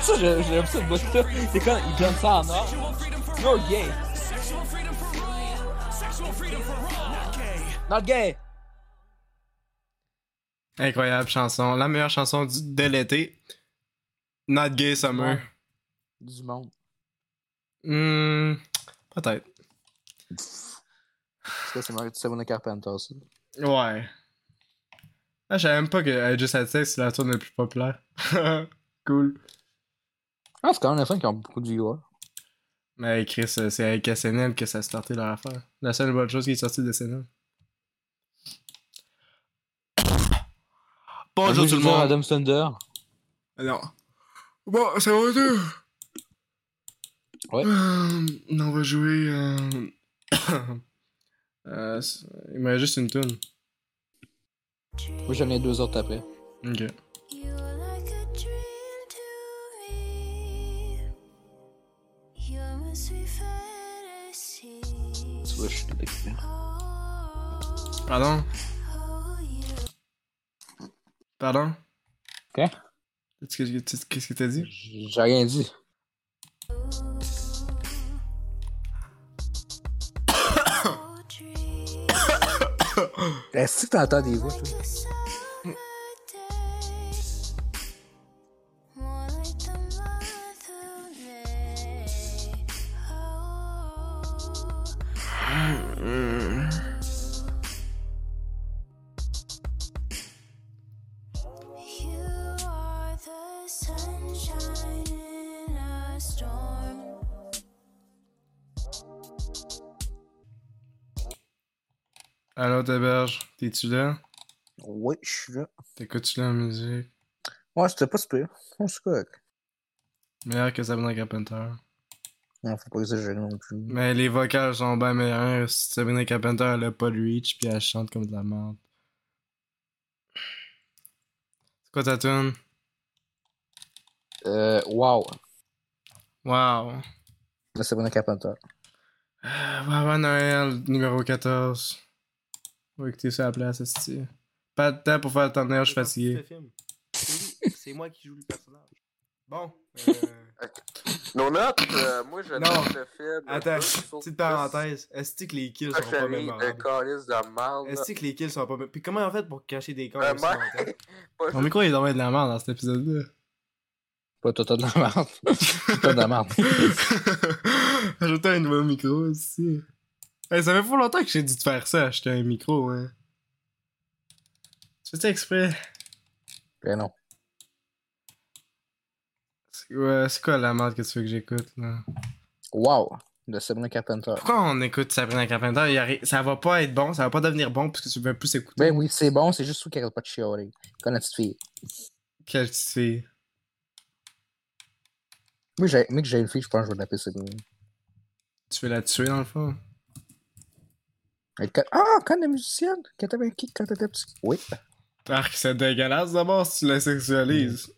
Ça, j'ai- j'aime ça de bout là. C'est quand il donne ça en or. You're gay. Not gay. Not gay. Incroyable chanson. La meilleure chanson du- de l'été. Not gay summer. Du monde. Hmm. Peut-être. Ça, c'est Mario Sabrina Carpenter, ça. Ouais. Ah, je savais même pas que I Just Had Sex, c'est la tourne la plus populaire. [LAUGHS] cool. Ah, c'est quand même les fans qui ont beaucoup de viewers. Mais Chris, euh, c'est avec SNL que ça a starté leur affaire. La seule bonne chose qui est sortie de SNL. Bonjour tout le monde. Adam Thunder. Non. Bon, ça va deux. Ouais. Euh, on va jouer. Euh... [COUGHS] euh, il reste juste une tune. Moi, j'en ai deux autres après. Ok. Je suis. Pardon? Pardon? Quoi? Qu'est-ce que tu- qu'est-ce que t'as dit? J'ai rien dit. [COUGHS] Est-ce que t'entends des voix, toi? T'es-tu là? Oui, je suis là. T'écoutes-tu la musique? Ouais, c'était pas super. C'est correct. Meilleur que Sabrina Carpenter. Non, faut pas exagérer non plus. Mais les vocales sont bien meilleurs. Sabrina Carpenter, elle a pas de reach, puis elle chante comme de la merde. C'est quoi ta tune? Euh, wow. Wow. Bon Carpenter. Euh, Baba Noël, numéro 14. Va écouter ça à la place, esti. Pas de temps pour faire le thumbnail, je suis fatigué. C'est moi qui joue le personnage. Bon. Nos notes, euh, moi je Non. note le film. Attends, petite parenthèse. Est-ce que les kills sont pas mémorables? Est-ce que les kills sont pas mémorables? Puis comment on fait pour cacher des corps Euh, moi- [LAUGHS] Mon micro, il est dans de la merde dans cet épisode-là. Pas toi, t'as de la merde. [LAUGHS] T'as de la merde. Ajouter un nouveau micro aussi. Hey, ça fait pas longtemps que j'ai dû te faire ça, acheter un micro, hein. Tu fais ça exprès? Ben non. C'est ouais, c'est quoi la merde que tu veux que j'écoute, là? Wow. De Sabrina Carpenter. Pourquoi on écoute Sabrina Carpenter? A Ça va pas être bon, ça va pas devenir bon parce que tu veux plus écouter. Ben oui, c'est bon, c'est juste qui arrête pas de chialer. Comme la petite fille. Quelle petite fille? Moi, j'ai, moi que j'ai une fille, je pense que je vais l'appeler Sabrina. Tu veux la tuer dans le fond? Ah, quand la musicienne? Quand t'avais un kick quand t'étais petit? Oui. Arc, c'est dégueulasse d'abord si tu la sexualises.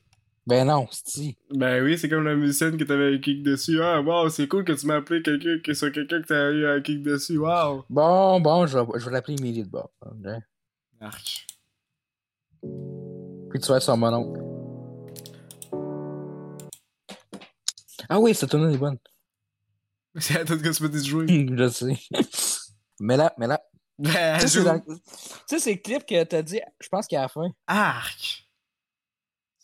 Ben non, c'est Ben oui, c'est comme la musicienne que t'avais un kick dessus. Ah, wow, c'est cool que tu m'as appelé quelqu'un que sur quelqu'un que t'as eu un kick dessus. Wow. Bon, bon, je vais, je vais l'appeler Emily de bord. ok? Arc. Puis tu vas être son mononcle. Ah oui, cette tune est bonne. [LAUGHS] C'est à toi que tu peux te jouer. [LAUGHS] je sais. Mais là, mais là. Ben, Tu sais, c'est dans- tu sais, c'est le clip que t'as dit, je pense qu'à la fin. Arc.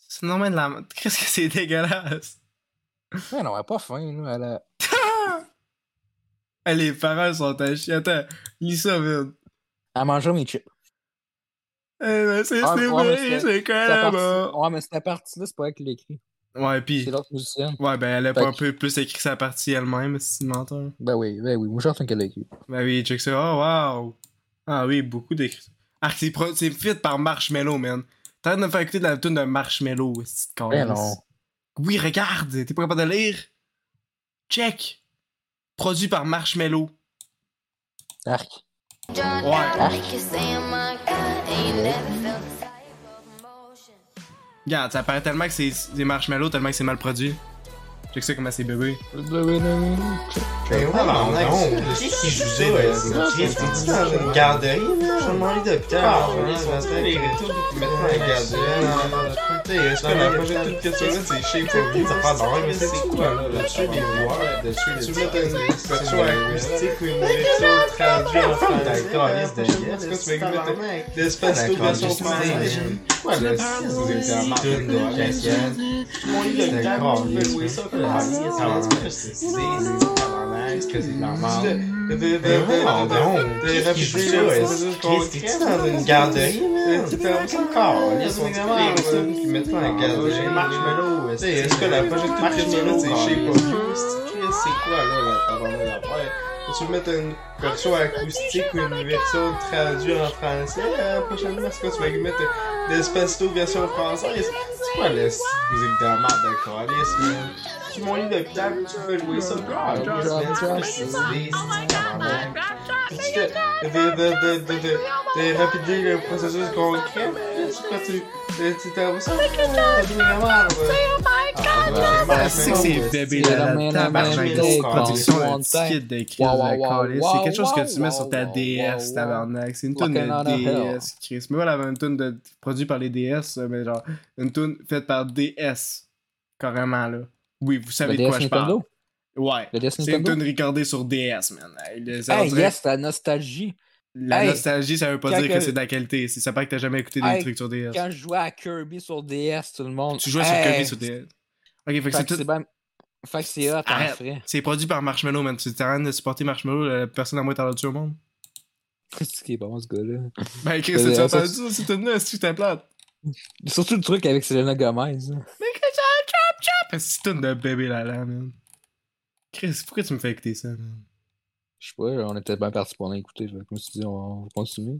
C'est normal de la. Qu'est-ce que c'est dégueulasse? Ouais, non, elle a pas faim, là. Elle a... [LAUGHS] Les parents sont à chier. Attends, lis ça vite. Elle mangeait mes chips. Eh ben, c'est Ah, mais vrai, c'est même. partie- Ouais, mais cette partie-là, c'est pas elle qui l'a écrit. Ouais, pis. C'est l'autre musicienne. Ouais, ben, elle a Fait pas un peu plus écrit sa partie elle-même, c'est une menteur. Ben oui, ben oui, moi je pense qu'elle l'a écrit. Ben oui, check ça. Oh, wow. Ah oui, beaucoup d'écrits. Ah, c'est pro- c'est fait par Marshmello, man. T'arrêtes de me faire écouter de la tune de Marshmello, c'est Ben non. Oui, regarde, t'es pas capable de lire? Check. Produit par Marshmello. Arc. Regarde, ça paraît tellement que c'est des marshmallows, tellement que c'est mal produit. Check ça comment c'est bébé. Ben ouais, non, Qui qui joue ça? T'es-tu dans une garderie, là? Je me demandais d'hôpital. Ah, les retours qui mettent dans la garderie. Que la prochaine toute que tu veux, c'est Poppy, ça dans mais c'est quoi, là? Là-dessus, les voix, là-dessus, les Tu mets une expression acoustique ou une version traduite en français. Est-ce que tu veux mettre? L'espèce de version française? Ouais, le c'est évidemment de casquette. Mon lit de table, tu peux jouer ça comme ça. C'est c'est tabarnak, que c'est de la merde. De de de de de répéter ça, Christ, t'es dans une garderie, tu fais un peu encore. Ils sont tous les personnes qui mettent dans la garderie. Marshmallow, est-ce que la prochaine veux, c'est chez Popio? C'est quoi là, la tabarnak d'affaires? Tu veux mettre une version acoustique ou une version traduite en français euh, prochainement? Est-ce que tu vas lui mettre l'Espacito version française? C'est quoi de musique de la merde de man? Tu mon lit d'hôpital, tu fais jouer ça. Ah, de, rapider le processus concret, tu... Tu t'as ça? Ah, c'est la. Ah, c'est que c'est la production, de. C'est quelque chose que tu mets sur ta DS, tabarnak. C'est une tune de DS, Chris. Mais voilà, une tune produite par les DS, mais genre, une tune faite par DS. Carrément, là. Oui, vous savez de quoi DS je parle. Nintendo? Ouais. C'est une Nintendo? recordée sur DS, man. Hey, yes, la nostalgie. La Hey, nostalgie, ça veut pas dire que que- c'est de la qualité. C'est ça paraît que t'as jamais écouté des Hey, trucs sur DS. Quand je jouais à Kirby sur DS, tout le monde. Tu jouais sur! Kirby sur DS. Ok, fait que c'est Fait que tout. c'est ben- Fait que c'est hot en. C'est produit par Marshmello, man. Tu t'arrêtes de supporter Marshmello, la personne à moins talentueuse au monde. [LAUGHS] C'est ce qui est bon, ce gars-là. Ben, Chris, tu entendu ça? C'est une si t'es plate? Surtout le truc avec Selena Gomez. Mais que chop! C'est une de bébé là là, man. Chris, pourquoi tu me fais écouter ça, man? Je sais pas, on était bien parti pour en écouter. Fait que je me suis dit, on va continuer.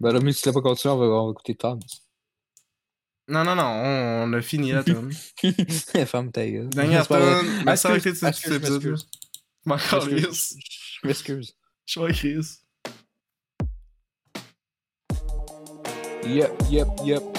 Ben là, mais si tu l'as pas continué, on va, on va écouter Tom. Non, non, non, on, on a fini la [LAUGHS] tune. Femme ta gueule. Dernière C'est pas vrai. tune. Ma soeur Excuse, était de cet épisode. m'excuse. Je M'excuse. Je m'excuse. Je Chris. Yep, yep, yep.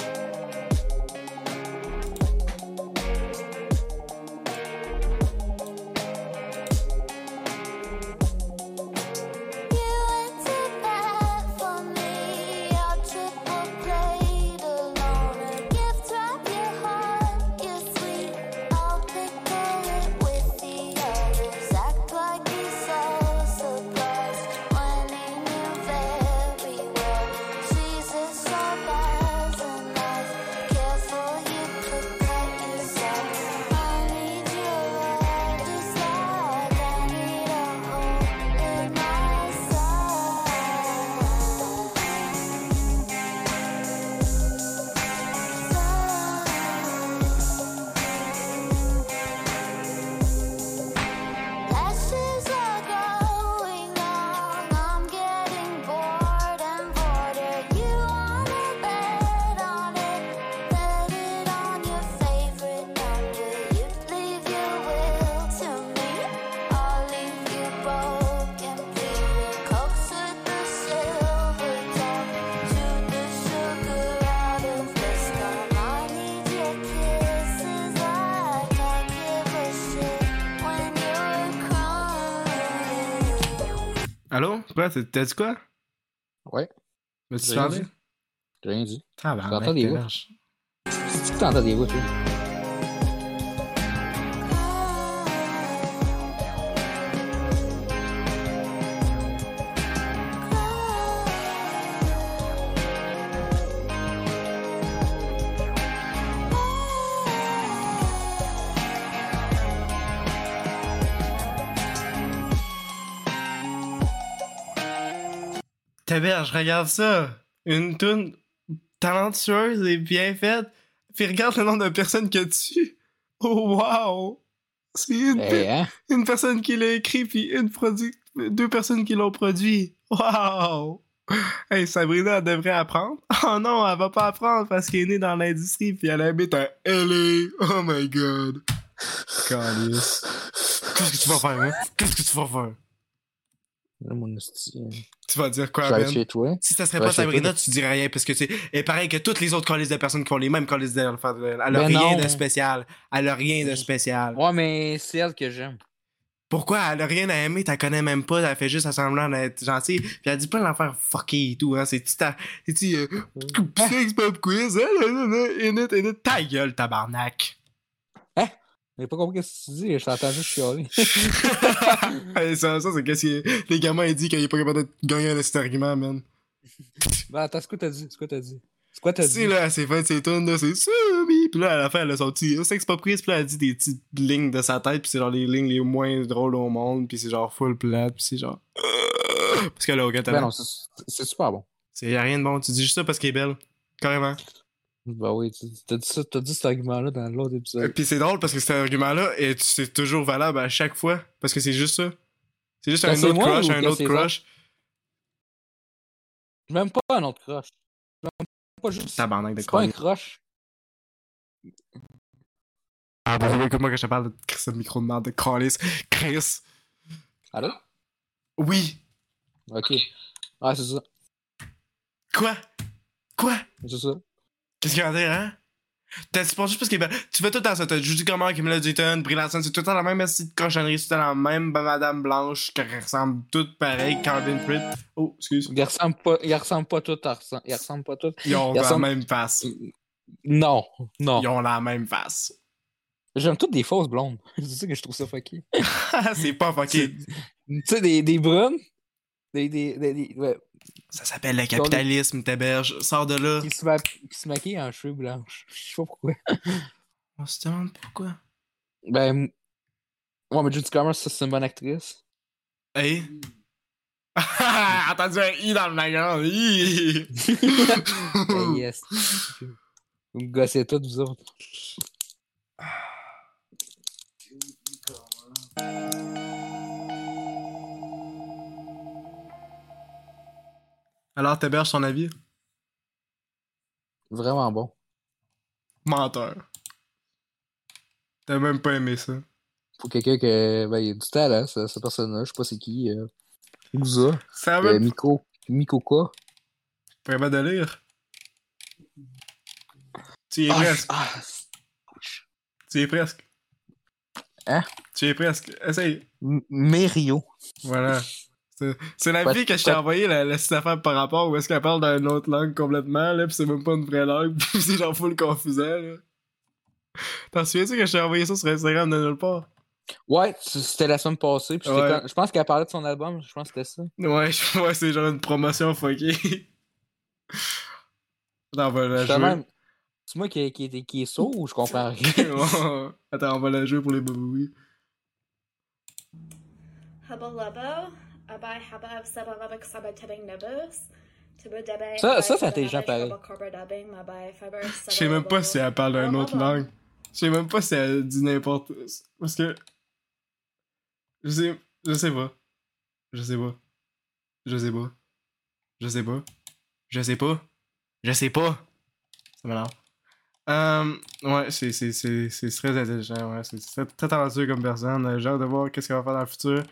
Allô? Quoi? T'as dit quoi? Ouais. M'as-tu J'ai rien dit. J'ai rien dit. Tabarnak, J'entends des t'es voix. que t'entends des voix, Taberge, regarde ça! Une toune talentueuse et bien faite. Puis regarde le nombre de personnes a dessus. Oh wow! C'est une, Eh, pe- hein? une personne qui l'a écrit, puis une produit... deux personnes qui l'ont produit. Wow! Hey, Sabrina, elle devrait apprendre. [LAUGHS] Oh non, elle va pas apprendre parce qu'elle est née dans l'industrie, puis elle habite à LA. Oh my god! Calice. Qu'est-ce que tu vas faire, hein? Qu'est-ce que tu vas faire? Là, mon euh, Tu vas dire quoi, Ben? chez toi. Si ça serait pas Sabrina, toi. tu dirais rien parce que tu sais, elle est pareil que toutes les autres calices de personnes qui ont les mêmes calices d'enfants. Elle a Ben rien non. de spécial. Elle a rien de spécial. Ouais, mais c'est elle que j'aime. Pourquoi? Elle a rien à aimer, t'as connais même pas, elle fait juste à semblant d'être gentille, puis elle dit plein d'affaires fuckées et tout, hein. C'est petit, c'est petit, euh, sex pop quiz, hein, ta gueule, tabarnak. J'ai pas compris ce que tu dis, je t'entends juste chialer. [LAUGHS] Ça, ça c'est qu'est-ce que les gamins, ils disent qu'il est pas capable de gagner un cet argument, man. ben, attends, c'est quoi t'as dit? C'est quoi t'as dit? C'est quoi t'as dit? là, s'est fait ses tunes, là, c'est ça, oui. Puis là, à la fin, elle a sorti sex pop quiz, puis là, elle dit des petites lignes de sa tête, puis c'est genre les lignes les moins drôles au monde, puis c'est genre full plate, puis c'est genre. Parce qu'elle a aucun Ben talent. non, c'est c'est super bon. C'est rien de bon, tu dis juste ça parce qu'elle est belle. Carrément. Ben oui, t'as dit ça, t'as dit cet argument-là dans l'autre Euh, épisode. Puis c'est drôle parce que cet argument-là, et c'est toujours valable à chaque fois, parce que c'est juste ça. C'est juste Quand un autre moi crush, un autre crush. Je m'aime pas un autre crush. Pas juste. Tabarnak de pas un crush. Ah, bah, oui, comment que je te parle de Chris, ce micro de merde de Callis. Chris. Allô? Oui. Ok. Ah, c'est ça. Quoi? Quoi? C'est ça. Qu'est-ce qu'il y a à dire, hein? T'as- juste parce que ben, tu fais tout temps ça. T'as Judy Comer, Camilla Dayton, Brie Larson, c'est tout le temps la même petite cochonnerie, c'est tout le temps la même madame blanche qui ressemble toutes pareilles, Calvin Pritt. Oh, excuse. Ils ressemblent pas, ils ressemblent pas à ils ressemblent pas tous. Ils ont Ils la ressemblent- même face. Non, non. Ils ont la même face. J'aime toutes des fausses blondes. [LAUGHS] c'est ça que je trouve ça fucké. [LAUGHS] c'est pas fucké. Tu sais, des, des brunes. Des, des, des, des- ouais, Ça s'appelle le capitalisme, t'héberge. Sors de là. qui, se ma... qui se maquillent en cheveux blanches. [LAUGHS] Je sais pas pourquoi. On se demande pourquoi. Ben. Ouais, mais Judy Comer, ça, c'est une bonne actrice. Hey. [LAUGHS] Entendu un i dans le. Ben, yes. Vous me gossez toutes, vous autres. [LAUGHS] Alors, t'héberges son avis? Vraiment bon. Menteur. T'as même pas aimé ça. Pour quelqu'un que. Ben, il y a du talent, ce, ce personnage. Je sais pas c'est qui. Euh... Ouza. Ça Euh, va Miko. Mikoka. capable de lire? Tu y es Ah, presque. ah, Tu y es presque. Hein? Tu y es presque. Essaye. M- Merio. Voilà. C'est la fille que je t'ai envoyé la, la affaire par rapport où est-ce qu'elle parle d'une autre langue complètement, là, pis c'est même pas une vraie langue, [LAUGHS] pis c'est genre full confusant, là. T'en souviens-tu que je t'ai envoyé ça sur Instagram de nulle part? Ouais, c'était la semaine passée. Ouais. comme- Je pense qu'elle parlait de son album. Je pense que c'était ça. Ouais, je- ouais, c'est genre une promotion fuckée. [LAUGHS] Attends, on va la jouer. même- C'est moi qui, qui, qui est sourd ou je comprends rien? [LAUGHS] Attends, on va la jouer pour les babouis. Hubba Ça- ça, c'est intelligent, pareil. Je sais même pas si elle parle d'une autre langue. Je sais même pas si elle dit n'importe. Parce que. Je sais. Je sais pas. Je sais pas. Je sais pas. Je sais pas. Je sais pas. Je sais pas. Ça m'énerve. Euh, ouais, c'est, c'est, c'est, c'est très intelligent, ouais. C'est très, très talentueux comme personne. J'ai hâte de voir qu'est-ce qu'elle va faire dans le futur.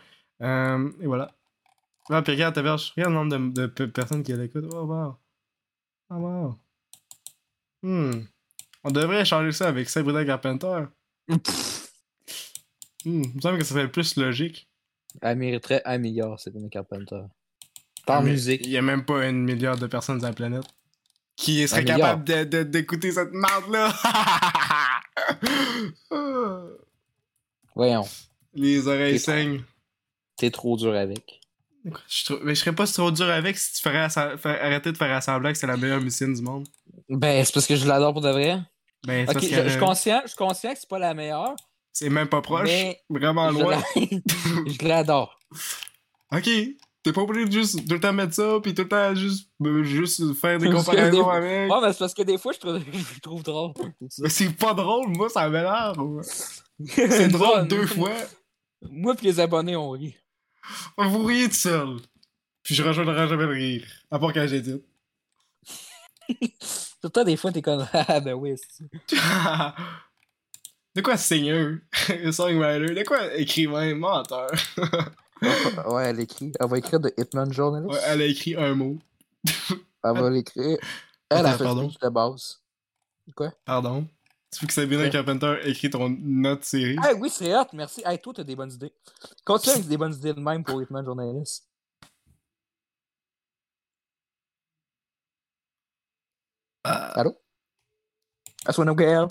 Euh, et voilà. Ah, puis regarde, t'as regarde le nombre de, de pe- personnes qui l'écoutent. Oh, wow. Oh, wow. Hmm. On devrait changer ça avec Sabrina Carpenter. Hmm, il me semble que ça serait plus logique. Elle mériterait un milliard, Sabrina Carpenter. Par Mais musique. Il y a même pas un milliard de personnes sur la planète qui serait capable de- de- d'écouter cette merde-là. Voyons. [LAUGHS] Les oreilles saignent. T'es trop dur avec. Je, mais je serais pas trop dur avec si tu ferais arrêter de faire assembler que c'est la meilleure musicienne du monde. Ben, c'est parce que je l'adore pour de vrai. Ben, c'est Ok, parce je, je suis conscient, je suis conscient que c'est pas la meilleure. c'est même pas proche. Vraiment loin. [LAUGHS] je l'adore. Ok. T'es pas obligé de juste tout le temps mettre ça, pis tout le temps juste, euh, juste faire des comparaisons des- avec. Ouais, mais c'est parce que des fois, je trouve, [LAUGHS] je trouve drôle. Mais c'est pas drôle, moi, ça m'énerve. [LAUGHS] C'est C'est drôle deux fois. Moi pis les abonnés, on rit. Vous riez tout seul. Puis je rejoindrai jamais le rire. À part quand j'édite. [LAUGHS] Surtout des fois, t'es comme [LAUGHS] Ah, ben oui, [LAUGHS] de quoi seigneur? Songwriter? De quoi écrivain? Menteur? Ouais, elle écrit. Elle va écrire de Hitman Journalist. Ouais, elle a écrit un mot. Elle va l'écrire. Elle a fait le pardon. speech de base. Quoi? Pardon? Tu veux que Sabrina Ouais. Carpenter écrit ton note série? Ah oui, c'est hot, merci. Hey, toi, t'as des bonnes idées. Continue avec des bonnes idées de même pour Hitman Journalist. Allô? That's when I girl.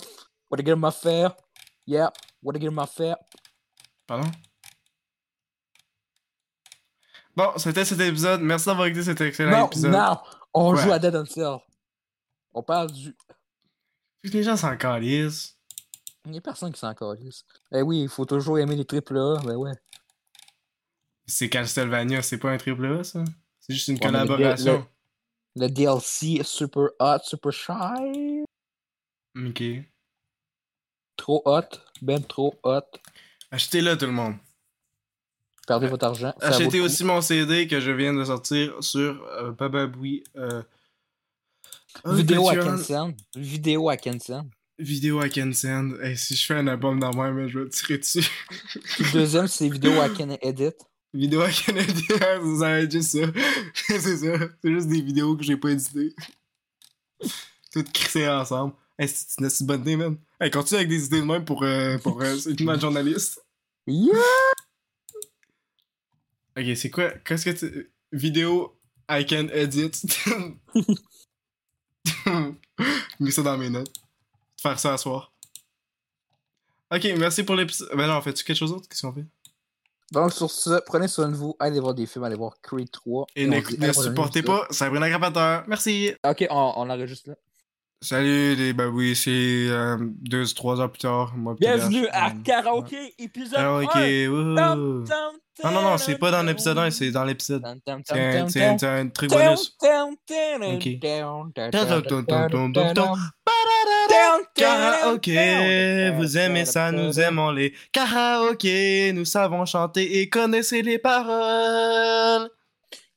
What I get in my fair? Yeah, what I get in my fair? Pardon? Bon, c'était cet épisode. Merci d'avoir écouté cet excellent Non, épisode. non! On joue à Dead on. On parle du. Les gens s'en calissent. Il n'y a personne qui s'en calisse. Eh oui, il faut toujours aimer les triples A, ben ouais. C'est Castlevania, c'est pas un triple A, ça? C'est juste une Ouais, mais le- collaboration. Le DLC est super hot, super shy. Ok. Trop hot, ben trop hot. Achetez-le, tout le monde. Perdez votre argent. Achetez le aussi mon CD que je viens de sortir sur euh, Bababoui. Euh... Vidéo à. Kensen. Vidéo à Kensen. Vidéo I can send. Hey, si je fais un album dans moi, mais je vais tirer dessus. Le deuxième, c'est vidéo à Ken Edit. Vidéo I can edit. [LAUGHS] ça va être juste ça. c'est ça. C'est juste des vidéos que j'ai pas éditées. Toutes crissées ensemble. Hey, c'est une assez bonne idée, man. Hey, continue avec des idées de même pour, euh, pour euh, une journaliste. Yeah! Ok, c'est quoi? Qu'est-ce que tu. Vidéo I can edit. [LAUGHS] [LAUGHS] Mets ça dans mes notes. Faire ça à soir. Ok, merci pour l'épisode. Ben non, fais-tu quelque chose d'autre? Qu'est-ce qu'on fait? Donc, sur ce, prenez soin de vous. Allez voir des films, allez voir Creed 3. Et on ne, dit ne supportez pas Sabrina Carpenter. Merci! Ok, on, on l'enregistre là. Salut les babouis, c'est euh, deux, trois heures plus tard. Moi, Bienvenue à Karaoke, épisode Ah, ok, 1. wouhou. Tam, tam, Non, non, non, c'est pas dans l'épisode 1, c'est dans l'épisode. tam, tam, C'est un, tam, un- tam. truc Tam, bonus. tam, tam, Ok. tam, tam, Tam, tam, tam, tam, tam, tam, tam. tam, Karaoké, vous aimez ça, nous aimons les karaokés, nous savons chanter et connaissez les paroles.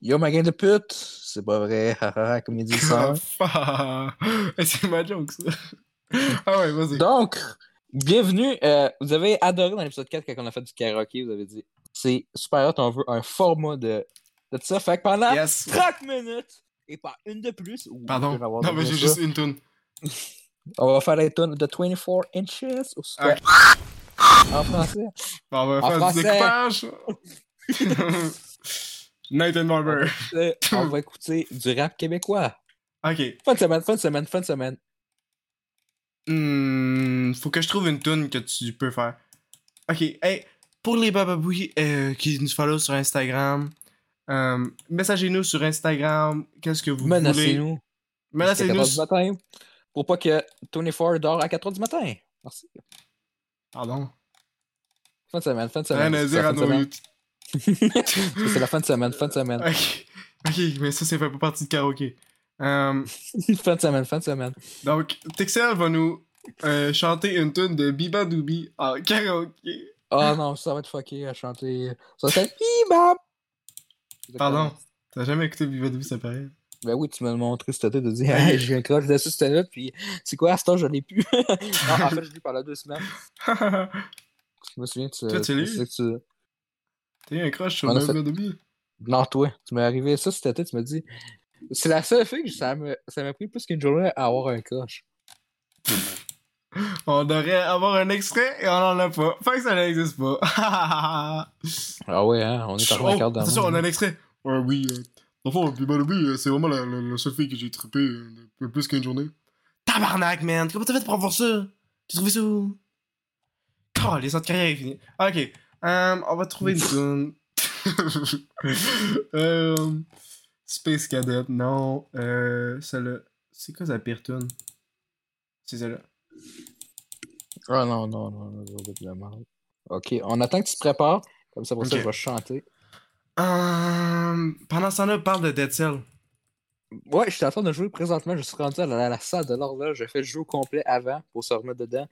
Yo, ma gang de pute! C'est pas vrai, haha, [LAUGHS] comme il dit ça. [LAUGHS] C'est ma joke, ça. [LAUGHS] Ah ouais, vas-y. Donc, bienvenue. euh, vous avez adoré dans l'épisode 4 quand on a fait du karaoké, vous avez dit c'est super hot, on veut un format de, de ça. Fait que pendant Yes. 30 minutes et pas une de plus. ou Pardon. Non, mais j'ai juste une toune. On va faire les tonnes de 24 inches ou Ah. en français. Bon, on va En faire français. du découpage. Nathan Barber. [LAUGHS] On va écouter du rap québécois. Ok. Fin de semaine, fin de semaine, fin de semaine. Hmm, faut que je trouve une tune que tu peux faire. Ok, hey, pour les bababouis euh, qui nous follow sur Instagram, euh, messagez-nous sur Instagram, qu'est-ce que vous voulez. Menacez-nous. Menacez-nous. Jusqu'à 4 heures du matin. Pour pas que Tony Ford dort à 4h du matin. Merci. Pardon. Fin de semaine, fin de semaine. rien à dire à nos semaine. C'est la fin de semaine, fin de semaine. Ok. Ok, mais ça, ça fait pas partie de karaoké. Euh, [LAUGHS] fin de semaine, fin de semaine. donc, Texel va nous euh, chanter une tune de Biba Doubi en karaoké. Oh non, ça va être fucké à chanter. Ça être Bebop! Pardon. T'as jamais écouté Biba Doubi, ça paraît? Ben oui, tu m'as montré cette tête de dire hey, j'ai un crush dessus cette là puis c'est quoi à ce temps je l'ai plus. [LAUGHS] non, en fait, je l'ai pendant deux semaines. [LAUGHS] Je me souviens, tu. Toi, tu l'as eu un crush sur On a Biba fait- Doubi? Non, toi, tu m'es arrivé ça cet été, tu m'as dit. C'est la seule fille que ça m'a pris plus qu'une journée à avoir un crush. [LAUGHS] On devrait avoir un extrait et on en a pas. Fait que ça n'existe pas. [LAUGHS] Ah ouais, hein, on est en oh, carte attention, on a un extrait. Ouais, oui. Euh, enfin, puis ben, oui, euh, c'est vraiment la, la, la seule fille que j'ai trippé euh, plus qu'une journée. Tabarnak, man! Comment t'as fait pour avoir ça? T'as trouvé ça où? Oh, les autres carrières est finie. Ok. Um, on va trouver une tune. um, [LAUGHS] Space Cadet, non. Euh, celle-là. C'est quoi sa pire tune? C'est celle-là. Ah non, non, non, non, ça va être de la merde. Ok, on attend que tu te prépares. Comme ça, pour ça, je vais chanter. Um, pendant ce temps-là, parle de Dead Cell. Ouais, je suis en train de jouer présentement. Je suis rendu à la, à la salle de l'horloge. J'ai fait le jeu complet avant pour se remettre dedans.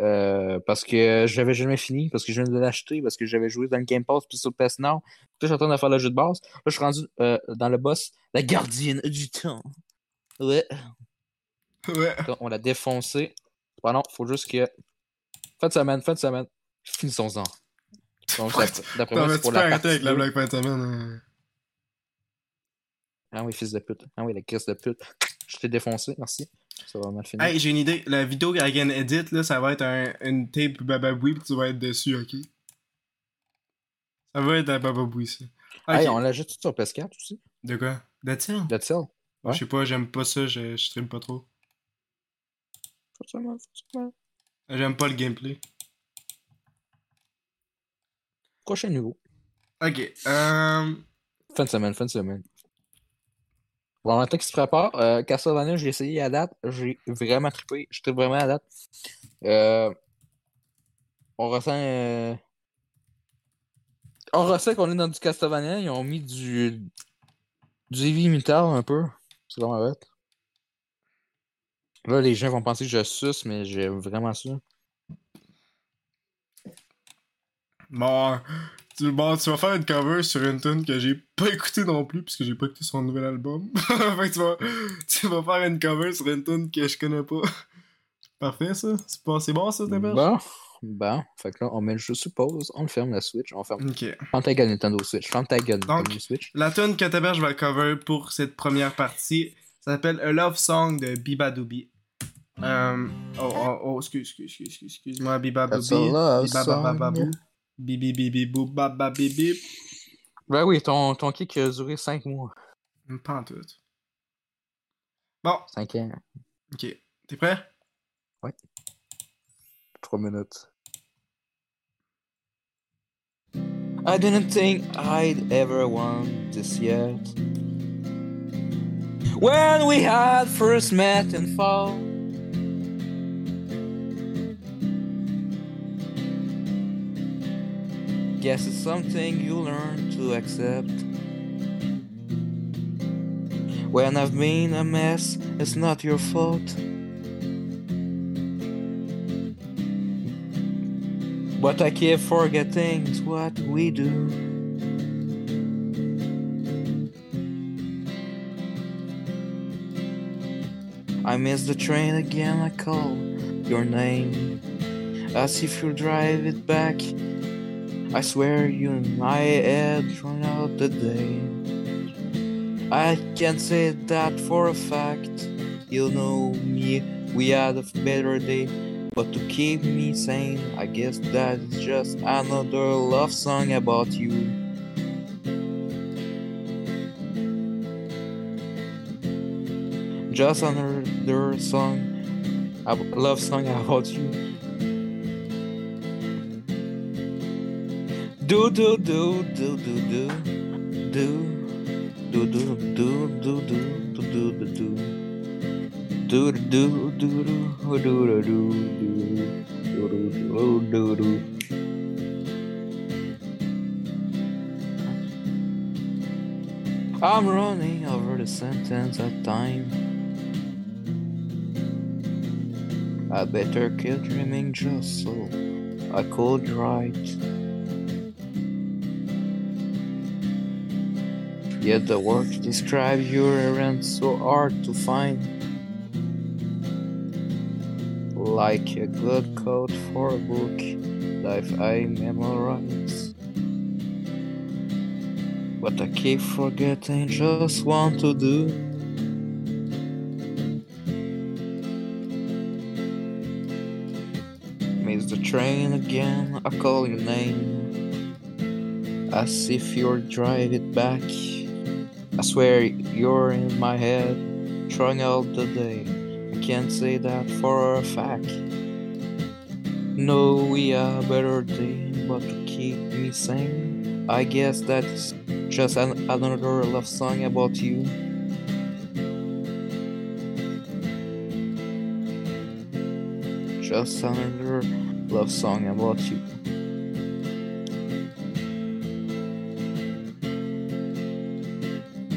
Euh, parce que j'avais jamais fini, parce que je viens de l'acheter, parce que j'avais joué dans le Game Pass puis sur le PS Now. Là, je suis en train de faire le jeu de base. Là, je suis rendu euh, dans le boss, la gardienne du temps. Ouais. Ouais. On l'a défoncé. Bah non, faut juste que. Fin de semaine, fin de semaine. Finissons-en. Donc, d'après- moi, c'est pour la partie avec la blague fin de semaine. hein? Ah oui, fils de pute. Ah oui, la crise de pute. Je t'ai défoncé, merci. Ça va mal finir. Hey, j'ai une idée. La vidéo qu'Agan edit, là, ça va être un, une tape Bababoui, pis tu vas être dessus, ok? Ça va être un Bababoui, ça. Hey, on l'ajoute tout sur PS4 aussi? De quoi? Dead Cell. Ouais. Je sais pas, j'aime pas ça, je, je stream pas trop. Forcément, forcément. J'aime pas le gameplay. Prochain niveau. Ok, euh... Fin de semaine, fin de semaine. Bon, en temps qu'il se prépare, euh, Castlevania, j'ai essayé à date. J'ai vraiment trippé. Je vraiment à date. Euh, on ressent. euh, On ressent qu'on est dans du Castlevania. Ils ont mis du. Du heavy metal un peu. C'est vraiment bête. Là, les gens vont penser que je suce, mais j'ai vraiment. Bon, tu, bon, tu vas faire une cover sur une tune que j'ai pas écouté non plus, puisque j'ai pas écouté son nouvel album. [LAUGHS] fait que tu vas, tu vas faire une cover sur une tune que je connais pas. Parfait, ça? C'est pas- bon, ça, ta perche? Bon, bon. Fait que là, on met le jeu sur pause. On le ferme la Switch. On ferme. Ok. Ferme ta gueule, Nintendo Switch. Ferme ta gueule, Donc, Nintendo Switch. La tune que Taberge va cover pour cette première partie s'appelle A Love Song de Biba Doobie. Euh, oh, oh, oh, excuse, excuse, excuse, excuse, excuse-moi, Biba That's Bibi bibi. Ben oui, ton, ton kick a duré 5 mois. Pas en tout. Bon, 5 ans. ok. T'es prêt? 3 minutes. I didn't think I'd ever want this yet. When we had first met in fall. Guess it's something you learn to accept. When I've been a mess, it's not your fault. But I keep forgetting what we do. I miss the train again, I call your name. As if you drive it back. I swear you and my head thrown out the day. I can't say that for a fact. You know me, we had a better day. But to keep me sane, I guess that is just another love song about you. Just another song, love song about you. Do do do do do do do do do do do do do do do do. Do do do do do do do do do do do do. I'm running over the sentence at time. I better kill dreaming just so I could write. Yet the word to describe your errand so hard to find. Like a good code for a book, life I memorize. But I keep forgetting just want to do. Miss the train again, I call your name. As if you're driving back. I swear you're in my head, throwing out the day. I can't say that for a fact. No, we are better than but to keep me sane, I guess that's just an, another love song about you. Just another love song about you.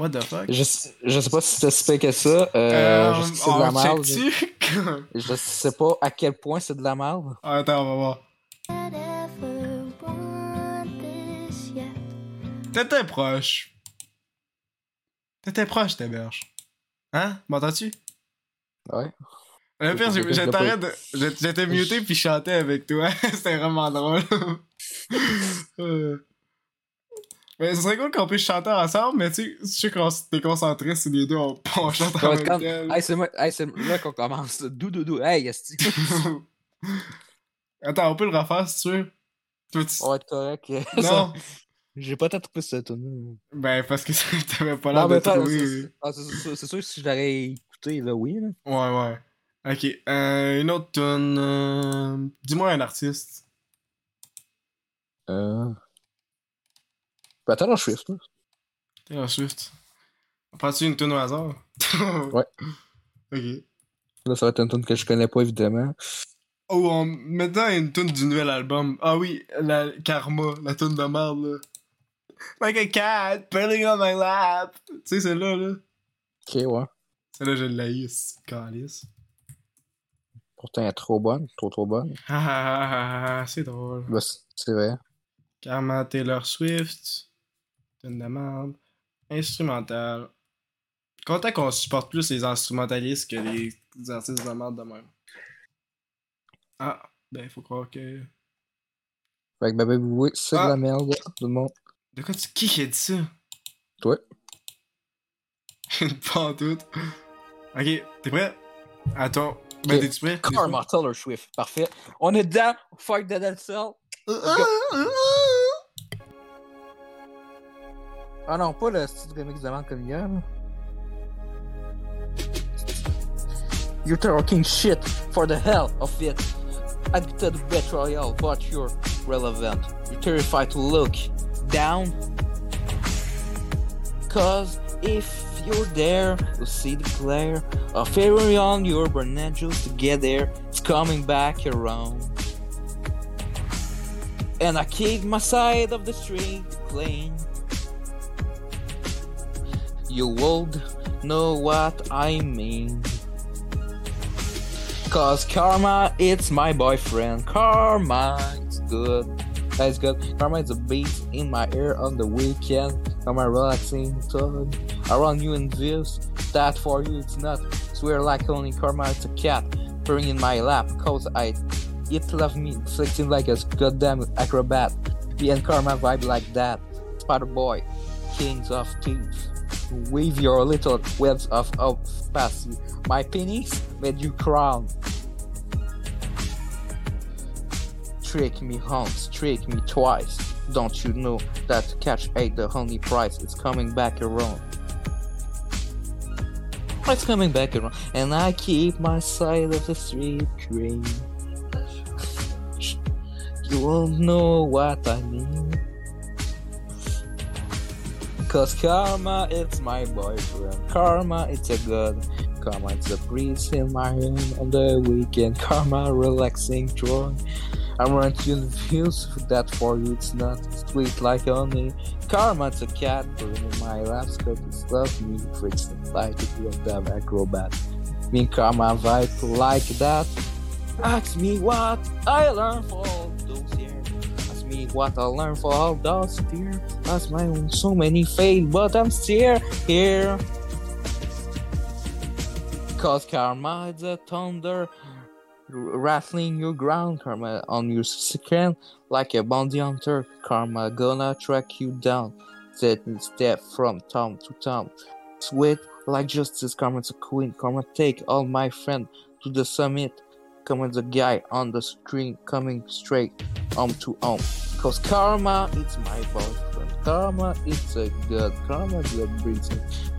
what? The fuck? Je, sais- je sais pas si c'est si que ça. Euh, Euh, je sais que c'est de la merde. Je, [LAUGHS] je sais pas à quel point c'est de la merde. Attends, on va voir. T'étais proche. T'étais proche, Téberge. Hein? M'entends-tu? Ouais. Le pire, Je- j'étais muté puis je chantais avec toi. [LAUGHS] C'était vraiment drôle. [LAUGHS] Mais ce serait cool qu'on puisse chanter ensemble, mais tu sais, je sais qu'on t'es concentré sur les deux, on, [LAUGHS] on chante en même. Hey, c'est moi- hey, là qu'on commence. Dou dou dou. Hey, esti. [LAUGHS] Attends, on peut le refaire si tu veux. Toi, tu- On va être correct. [LAUGHS] Non. J'ai pas tant trouvé cette tune. Ben, parce que t'avais pas l'air de trouver. c'est- ah, c'est sûr que si je l'aurais écouté, là, oui. Là. Ouais, ouais. Ok, euh, une autre tune. euh, Dis-moi un artiste. Euh. Ben, je suis là. Taylor Swift. Prends-tu une tune au hasard? [LAUGHS] Ouais. Ok. Là, ça va être une tune que je connais pas, évidemment. Oh, on... maintenant une tune du nouvel album. Ah oui, la Karma, la tune de merde, là. Like a cat, pulling on my lap. Tu sais, celle-là, là. Ok, ouais. Celle-là, je l'ai, c'est calice. Pourtant, elle est trop bonne. Trop, trop bonne. Ah, ah, ah, ah, c'est drôle. Ben, c'est- c'est vrai. Karma Taylor Swift. Tune de merde. Instrumental. Content qu'on supporte plus les instrumentalistes que les artistes de merde de même. Ah, ben, faut croire que. Fait que, ben, ben, oui, c'est Ah. de la merde, tout le monde. De quoi tu. Qui qui a dit ça? Toi. Une pantoute. Ok, t'es prêt? Attends. Ben, t'es-tu prêt? T'es-tu Karma, Taylor Swift. Parfait. On est dedans. Fuck Dead Cell. Ah non, pas le style remix comme hier. You're talking shit for the hell of it. Addicted to betrayal, but you're relevant. You're terrified to look down. Cause if you're there, you'll see the glare of every on your burn angels together. It's coming back around. And I keep my side of the street clean. You would know what I mean. Cause karma, it's my boyfriend. Karma, it's good. That's good. Karma is a beat in my ear on the weekend. Karma relaxing tone. Around you and this. That for you, it's not. Swear like only karma, it's a cat. Purring in my lap. Cause I. It love me, flexing like a goddamn acrobat. Me and karma vibe like that. Spider boy, kings of teeth. Weave your little webs of you. My penis made you crown. Trick me once, trick me twice. Don't you know that catch ain't the only price? It's coming back around. It's coming back around, and I keep my side of the street clean. You won't know what I mean. Cause karma, it's my boyfriend. Karma, it's a good. Karma, it's a breeze in my hand on the weekend. Karma, relaxing joy. I want you views that for you it's not sweet like honey. Karma, it's a cat in my laps cause it's love me freaks like a damn acrobat. Me karma vibe like that. Ask me what I learned for those years. What I learned for all those years. Ask my own so many fail, but I'm still here. Cause karma is a thunder rattling your ground, karma on your skin like a bounty hunter. Karma gonna track you down, step step from tom to tom. Sweet like justice, karma's a queen. Karma take all my friend to the summit. Karma's a guy on the screen coming straight home to home. Cause karma, it's my boyfriend. Karma, it's a good karma that brings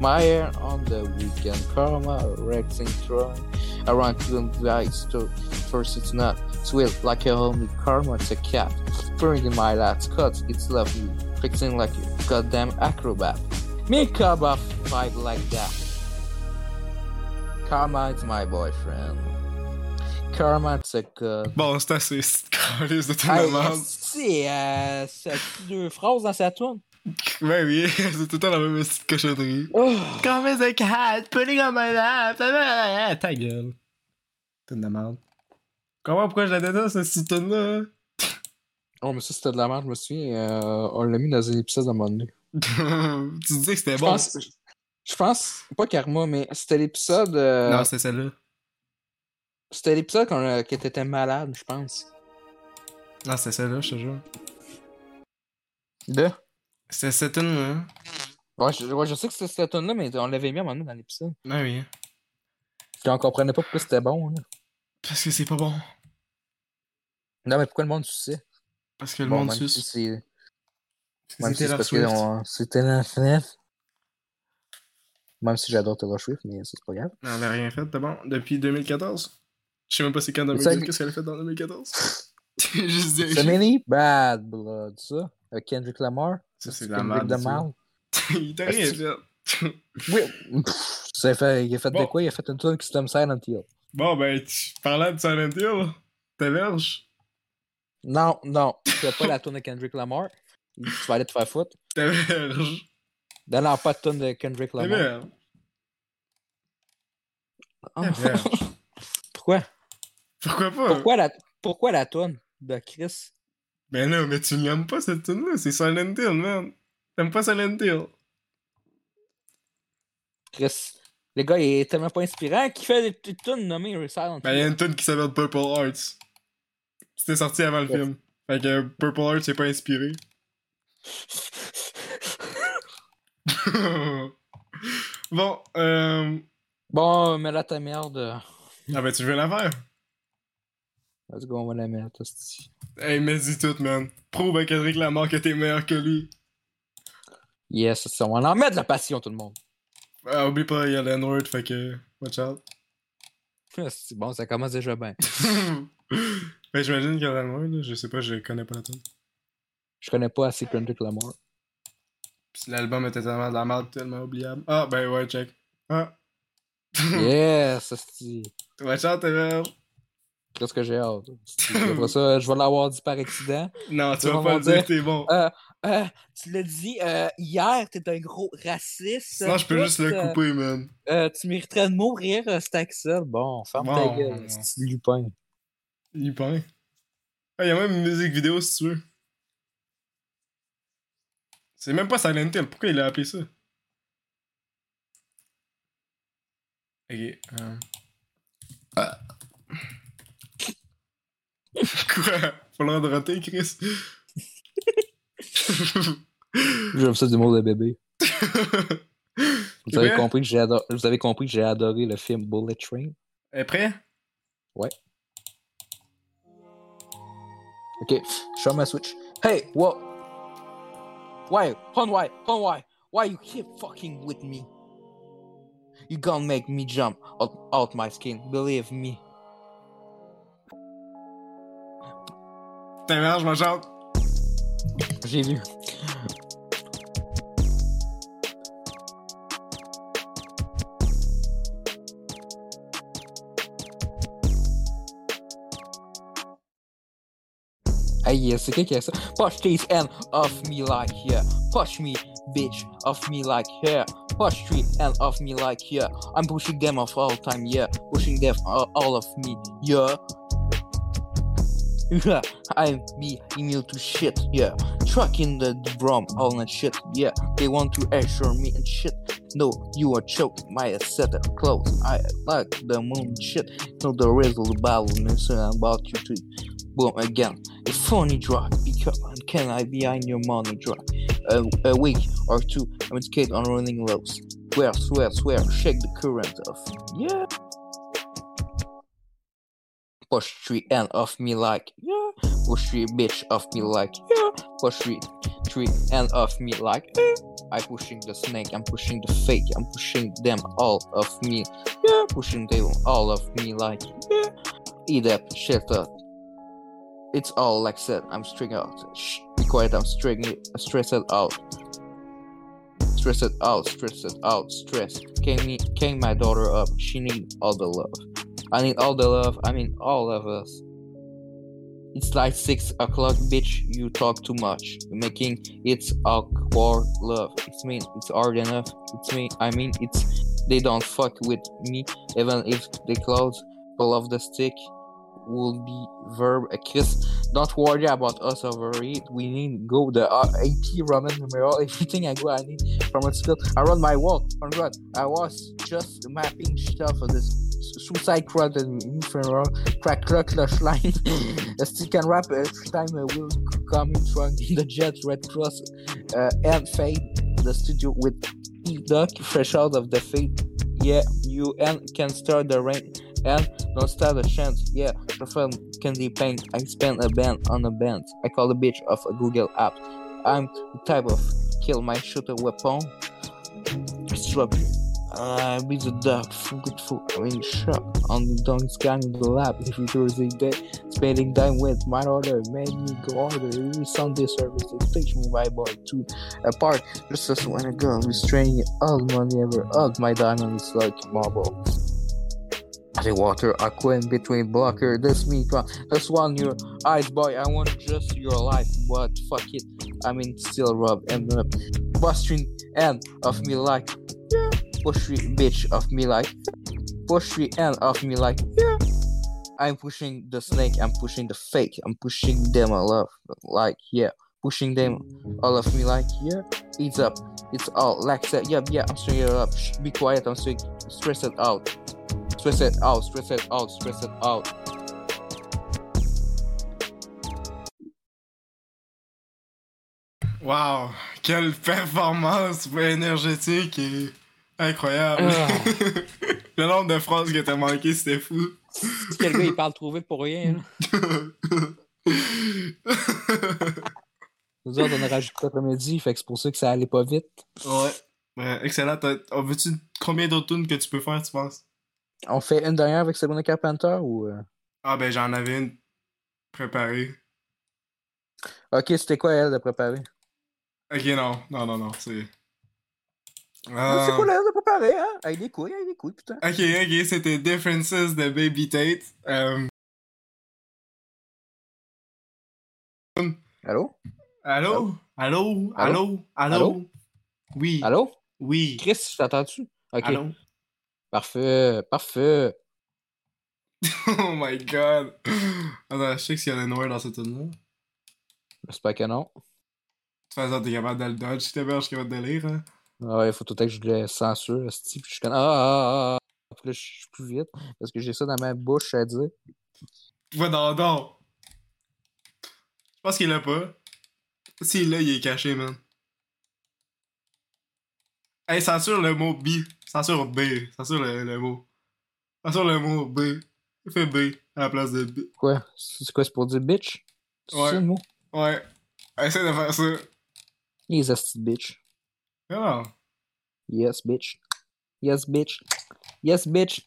my hair on the weekend. Karma, Rexing throwing around to the guys to first it's not sweet like a homie. Karma, it's a cat. Purring in my lats, cuts, it's lovely. Fixing like a goddamn acrobat. Me karma vibe like that. Karma, it's my boyfriend. Karma, it's a good. Bon, c'est assez, c'est de tout le monde. c'est euh, c'est deux phrases dans sa tourne. Ouais, oui, [LAUGHS] c'est tout le temps la même petite cochonnerie. Oh. Come as a cat, putting on my lap. Ta gueule. T'es de la merde. Comment, pourquoi je la déteste, cette tune-là? Oh, mais ça, c'était de la merde, je me souviens. euh, on l'a mis dans un épisode à moment donné. tu disais que c'était Je bon. pense, je pense, pas Karma, mais c'était l'épisode. euh, Non, c'était celle-là. C'était l'épisode qu'on a- que t'étais malade, je pense. Non, c'était celle-là, je te jure. De? C'était cette tune-là. Ouais, je, ouais, je sais que c'était cette tune là mais on l'avait mis à un moment donné dans l'épisode. Ouais, oui. Puis on comprenait pas pourquoi c'était bon. là. Parce que c'est pas bon. Non, mais pourquoi le monde suçait? Parce que le Bon, monde même suce. c'est. Même c'est si c'est parce que on- c'est Taylor Swift. Même si j'adore Taylor Swift, mais ça, c'est pas grave. Non, elle a rien fait, t'es bon. Depuis 2014. Je sais même pas c'est quand Ça- 2014. Qu'est-ce qu'elle a fait dans 2014? [LAUGHS] Juste dire. C'est mini Bad Blood, ça. Avec Kendrick Lamar. Ça, c'est de la merde. [LAUGHS] Il t'a rien fait. Oui. Ça fait, il a fait de quoi? Il a fait une tune qui se nomme Silent Hill. Bon, ben, tu... parlant de Silent Hill, t'héberges. Non, non. Tu fais pas la tune de Kendrick Lamar. Tu vas aller te faire foutre. T'héberges. Non, non, pas de tune de Kendrick Lamar. T'héberges. Ah. T'héberges. [LAUGHS] Pourquoi? Pourquoi pas? Pourquoi la, pourquoi la tune de Chris? Ben non, mais tu l'aimes pas cette tune-là, c'est Silent Hill, man. T'aimes pas Silent Hill? Chris. Le gars, il est tellement pas inspirant qu'il fait des petites tunes nommées Silent Ben, il y a Hill. une tune qui s'appelle Purple Hearts. C'était sorti avant le film. Fait que Purple Hearts, c'est pas inspiré. [LAUGHS] bon, euh. Bon, mets là ta merde. Ah ben, tu veux la faire? Let's go, on va la mettre. Hey, mais dis tout, man. Prouve à Kendrick Lamar que t'es meilleur que lui. Yes, c'est ça. On en mettre de la passion, tout le monde. Ah, oublie pas, il y a l'N-word, fait que. Watch out. [LAUGHS] C'est bon, ça commence déjà bien. [LAUGHS] ben, j'imagine qu'il y a l'N-word, là. Je sais pas, je connais pas la tune. Je connais pas assez Kendrick Lamar. Pis l'album était tellement de la merde, tellement oubliable. Ah, ben ouais, check. Ah. [LAUGHS] yes, hostie. Watch out, Qu'est-ce que j'ai hâte. Après ça, je vais l'avoir dit par accident. [LAUGHS] Non, tu vas pas le dire, t'es bon. Euh, euh, tu l'as dit euh, hier, t'es un gros raciste. Sinon, je peux juste le couper, man. tu mériterais de mourir, cet Axel. Bon, ferme ta gueule, lupin? Il peint. Ah, il y a même une musique vidéo si tu veux. C'est même pas Silent Hill. Pourquoi il a appelé ça? Ok. Ah. [LAUGHS] Quoi? Pas le rater, Chris? [LAUGHS] J'aime ça du mot de bébé. Vous avez, compris que j'ai adoré... Vous avez compris que j'ai adoré le film Bullet Train? Est prêt? Ouais. Ok, show my switch. Hey, what? Why? Hon, why? Hon, why? Why you keep fucking with me? You gonna make me jump out, out my skin, believe me. T'es je m'en chante. J'ai vu. Hey, yeah, c'est qui? Push these end off me like yeah. Push me, bitch, off me like yeah. push three and off me like yeah. I'm pushing them off all time, yeah. Pushing them all, all of me, yeah. Yeah, [LAUGHS] I'm be immune to shit, yeah. Trucking the, drum, all that shit, yeah. They want to assure me and shit. No, you are choking my set clothes. I like the moon shit. No, the result battle, I'm about you to boom again. A funny drug, because can I behind your money drug? A, a week or two, I'm skate on running lows. Swear, swear, swear, shake the current off. Yeah. Push three and off me like, yeah. Push three bitch off me like, yeah. Push three, three and off me like, yeah. I pushing the snake, I'm pushing the fake, I'm pushing them all of me, yeah. Pushing them all of me like, yeah. Eat up, up. It's all like said, I'm stringing out. Shh, be quiet, I'm stringing, stressed out. Stress it out, stress it out, stress. Came me, came my daughter up. She need all the love. I need all the love. I mean, all of us. It's like six o'clock, bitch. You talk too much. You're making it's awkward love. It's mean. It's hard enough. It's me. I mean, it's they don't fuck with me. Even if the close pull off the stick, will be verb. a kiss. don't worry about us over it. We need go the uh, AP Roman numeral. [LAUGHS] Everything I go, I need from a skill. I run my wall. Oh God, I was just mapping stuff for this suicide crowd and infernal crack clutch line. I still can rap every time I will come in in [LAUGHS] the jet red cross uh, and fade the studio with E Duck fresh out of the fade. Yeah, you and can start the rain and don't stand a chance. Yeah, the film can be paint. I spend a band on a band. I call the bitch of a Google app. I'm the type of kill my shooter weapon. I be the good food, I mean shot on the dog scan in the lab every Thursday day. Spending time with my daughter made me go order every Sunday service. They teach me my boy to apart. Just as when a girl is training all money ever hugged my diamonds like marble. The water aqua in between blocker. This me, this one your eyes, boy. I want just your life, but fuck it. I mean, still rub and rub. Busting end of me like, yeah. Push bitch of me like, push end of me like, yeah. I'm pushing the snake. I'm pushing the fake. I'm pushing them. all love like, yeah. Pushing them all of me like, yeah. It's up. It's all like that. Yeah, yeah. I'm straight up. Shh, be quiet. I'm straight. Stress it out. Stress it out, stress it out, stress it out. Wow, quelle performance énergétique et incroyable. Ah. [LAUGHS] Le nombre de phrases que t'as manqué, c'était fou. Quel gars, il parle trop vite pour rien. [LAUGHS] Nous autres, on a rajouté l'après-midi, fait que c'est pour ça que ça allait pas vite. Ouais. Ouais, excellent. Oh, veux-tu combien d'autres tunes que tu peux faire, tu penses? On fait une dernière avec Sabrina Carpenter ou. euh? Ah ben j'en avais une préparée. Ok, c'était quoi elle de préparer? Ok, non, non, non, non, c'est. Ah, C'est Ah. quoi elle de préparer, hein? Avec des couilles, avec des couilles, putain. Ok, ok, c'était Differences de Baby Tate. Euh, Allô? Allô? Allô? Allô? Allô? Allô? Oui. Allô? Oui. Chris, t'entends-tu? Ok. Allô? Parfait, parfait. [LAUGHS] Oh my god. Attends, je sais que s'il y en a noir dans cette tune-là. De J'espère que non. toute façon, t'es capable de le dodge si t'es bien, je suis capable de lire, hein. Ah Ouais, faut tout à que je le censure, puis je connais. Ah, ah, ah, ah. Puis là, je suis plus vite, parce que j'ai ça dans ma bouche à dire. Va dans donc. Je pense qu'il l'a pas. S'il l'a, il est caché, man. Hey, censure le mot B. Censure B. Censure le, le mot. Censure le mot B. Fais B à la place de B. Quoi? C'est quoi, c'est pour dire bitch? C'est Ouais. ça le mot? Ouais. Essaye de faire ça. Les esti de bitch. Non. Yes, bitch. Yes, bitch. Yes, bitch.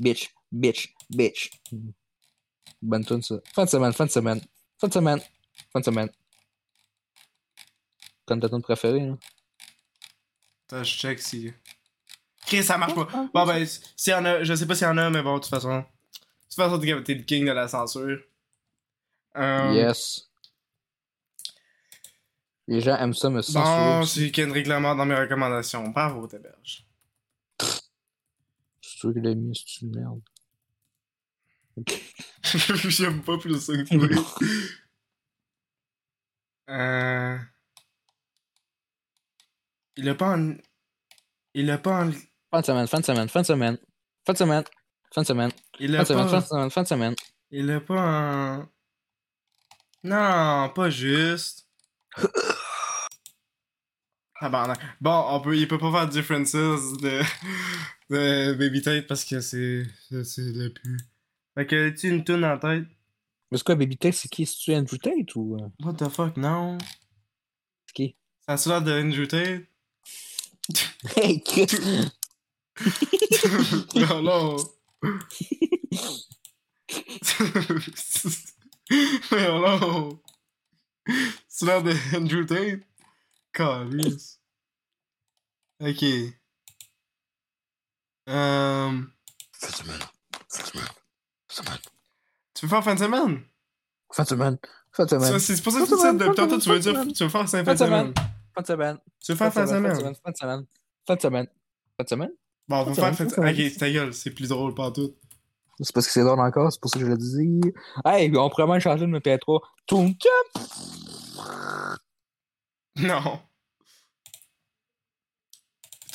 Bitch, bitch, bitch. Bonne tune, ça. Fin de semaine, fin de semaine. Fin de semaine. Fin de semaine. Comme ta tune préférée, hein? Attends, je check si. Chris, ça marche pas. Bon, ben, s'il y en a, je sais pas s'il y en a, mais bon, de toute façon. De toute façon, t'es t'es le king de la censure. Euh, Yes. Les gens aiment ça me Bon, censurer. c'est Kendrick Lamar dans mes recommandations. Bravo, t'héberges. C'est sûr qu'il a mis, c'est une merde. [LAUGHS] J'aime pas plus ça que toi. [LAUGHS] euh... Il a pas en... Il a pas en... Fin de semaine, fin de semaine, fin de semaine. Fin de semaine, fin de semaine. Il Fin a de semaine, fin pas... de semaine, fin de semaine. Il a pas en... Non, pas juste. [LAUGHS] Tabarnak. Bon, on peut, il peut pas faire Differences de, de Baby Tate parce que c'est le plus. Fait que tu une tune en tête? Mais c'est quoi, Baby Tate, c'est qui? C'est-tu Andrew Tate ou. euh, What the fuck, non? C'est qui? Ça a l'air de Andrew Tate? Hey, [LAUGHS] non, non. Mais non. C'est l'air de Andrew Tate? Calice. Ok. Euh... Tu veux faire fin de semaine? Fin de semaine, fin de Ça, semaine. C'est pour ça Fin que de tu dis semaine, depuis fin de tantôt, tu veux semaine, dire, tu veux faire fin Fin de de semaine. semaine. Fin de semaine. Tu veux faire fin de semaine? Fin de semaine. Fin de semaine. Fin de semaine. Bon, on Fin va de faire semaine, fin fin de de semaine. semaine. Ok, ta gueule, c'est plus drôle pas tout. C'est parce que c'est drôle encore, c'est pour ça que je le dis. Hey, on pourrait même changer de MP3. Toum! [LAUGHS] Non.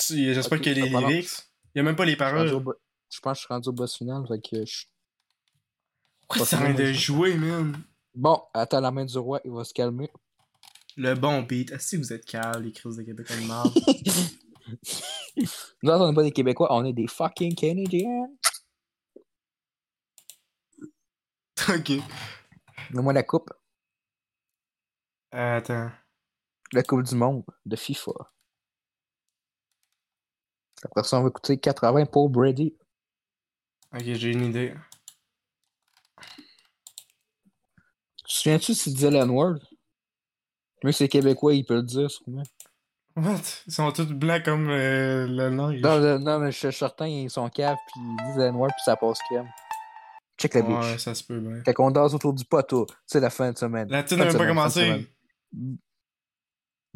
J'espère Ok, qu'il y a les lyrics. Il y a même pas les Je paroles. bo- je pense que je suis rendu au boss final, fait que je... Pourquoi ça rien de jouer, man? Bon, attends la main du roi, il va se calmer. Le bon beat. Est-ce que vous êtes calme, les crises de Québec en marde? Nous on n'est [LAUGHS] pas des Québécois, on est des fucking Canadiens. [LAUGHS] ok. Donne-moi la coupe. Euh, attends. La coupe du monde de FIFA. Après ça, on va écouter 80 pour Brady. Ok, j'ai une idée. Tu te souviens-tu si tu disais l'N-word? Même si c'est québécois, il peut le dire, sûrement. What? Ils sont tous blancs comme euh, le neige. Non, non, non, mais je suis certain, ils sont caves, puis ils disent l'N-word, puis ça passe crème. Check la Ouais, bitch. ça se peut bien. Quand on danse autour du poteau, c'est la fin de semaine. La tune n'a même pas commencé.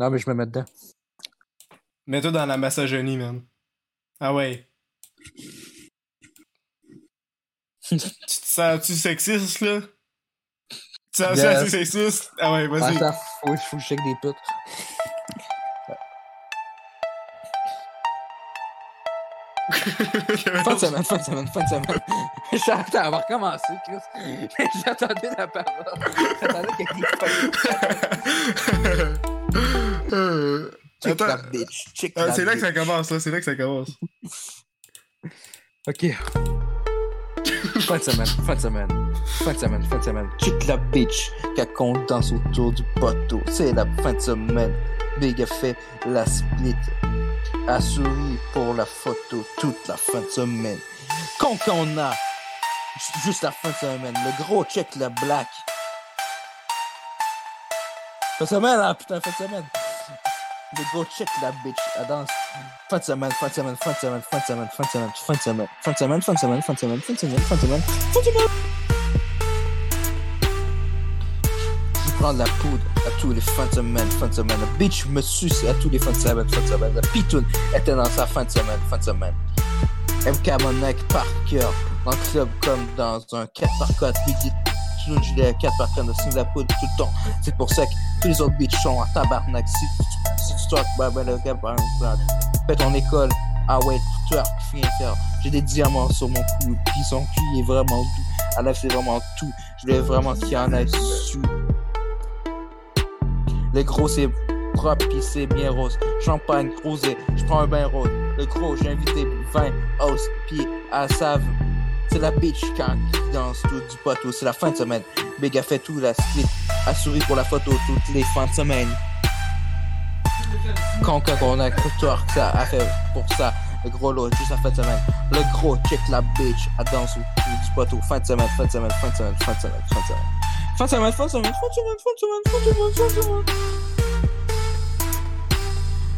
Non, mais je me mets dedans. Mets-toi dans la massagerie, man. Ah ouais. [LAUGHS] tu te sens-tu sexiste, là? Tu te sens-tu Yes. assez sexiste? Ah ouais, vas-y. Attends, faut, faut que je check des putes. [LAUGHS] Fin de semaine, fin de semaine, fin de semaine. [LAUGHS] J'attends, on va recommencer, Chris. J'attendais la parole. J'attendais qu'il Check Attends. la bitch, check la c'est là que ça commence, là. C'est là que ça commence. [LAUGHS] Ok. Fin de semaine, fin de semaine, fin de semaine, fin de semaine. Check la bitch, quand on danse autour du poteau. C'est la fin de semaine. Big a fait la split. A souri pour la photo toute la fin de semaine. Quand on a ju- juste la fin de semaine, le gros check la black. Fin de semaine, ah putain, fin de semaine. Le gros check la bitch, elle danse. Fin de semaine, fin de semaine, fin de semaine, fin de semaine, fin de semaine, fin de semaine, fin de semaine, fin de semaine, fin de semaine, fin de semaine, fin de semaine, fin de semaine. Je prends de la poudre à tous les fins de semaine, fin de semaine. La bitch me suce à tous les fins de semaine, fin de semaine. La pitoune était dans sa fin de semaine, fin de semaine. MK Monek par cœur, dans le club comme dans un 4 par 4 Biggie sous le gilet 4 par 4 de Singapour tout le temps. C'est pour ça que tous les autres bitches sont en tabarnak. Si twerk, bah, gars, ben, ben, fais ton école. Ah ouais, twerk, viens. J'ai des diamants sur mon cou, puis son cul est vraiment doux. Elle a fait vraiment tout. Je voulais vraiment qu'il y en ait su. Le gros, c'est propre, puis c'est bien rose. Champagne, rosé, je prends un bain rose. Le gros, j'ai invité 20 hosts, puis à savent. C'est la bitch quand il danse tout du poteau. C'est la fin de semaine. Big a fait tout la split. A souri pour la photo toutes les fins de semaine. Quand, on a twerk, ça a fait pour ça. Le gros lot, juste la fin de semaine. Le gros, check la bitch. Elle danse autour du poteau. Fin de semaine, fin de semaine, fin de semaine, fin de semaine, fin de semaine. Fin de semaine, fin de semaine, fin de semaine, fin de semaine, fin de semaine, fin de semaine.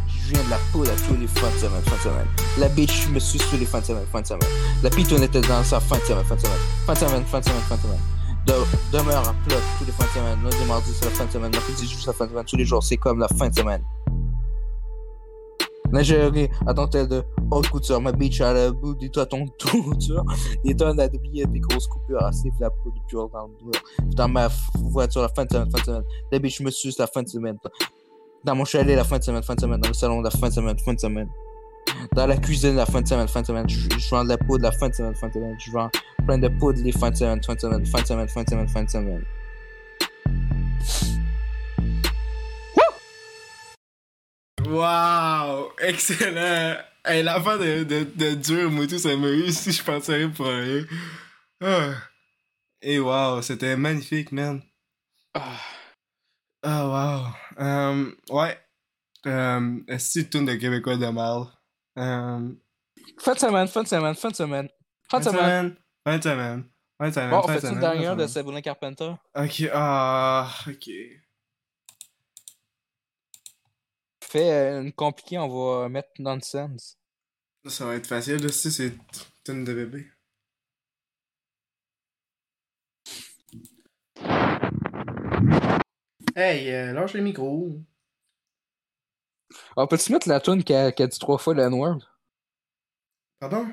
Je viens de la poudre à tous les fins de semaine, fin de semaine. La bitch me suit tous les fins de semaine, fin de semaine. La pitoune était dans sa fin de semaine, fin de semaine. Fin de semaine, fin de semaine, fin de semaine. de- demeure à plat tous les fins de semaine. Lundi, mardi, c'est la fin de semaine. Mercredi, juste la fin de semaine. Tous les jours, c'est comme la fin de semaine. Lingerie à dentelle de haute couture, ma bitch à la bout des toi ton couture, des tonnes à billets, des grosses coupures, assez la peau de pure dans le dos. Dans ma voiture, la fin de semaine, fin de semaine. La bitch me suce la fin de semaine. Dans mon chalet, la fin de semaine, fin de semaine. Dans le salon, la fin de semaine, fin de semaine. Dans la cuisine, la fin de semaine, fin de semaine. Je je vends de la poudre, la fin de semaine, fin de semaine. Je vends plein de poudre les fins de semaine, fin de semaine, fin de semaine, fin de semaine, fin de semaine. Wow! Excellent! Hey, l'affaire de, de, de dur, moi, tout, ça m'a eu si je pensais pour rien. Ah. Et wow, c'était magnifique, man. Ah, wow. Um, ouais. Um, Est-ce que tu tournes de Québécois de mal? Um, Fin de semaine, fin de semaine, fin de semaine. Fin de semaine. Fin de semaine. Fin de semaine. Bon, on fin de fait une semaine, dernière fin de de Sabrina Carpenter? Ok, ah, ok. Fais euh, une compliquée, on va mettre Nonsense. Ça va être facile, là, si c'est tune de bébé. Hey, euh, lâche le micro. On peut-tu mettre la tune qui a, a dit trois fois le N-word? Pardon?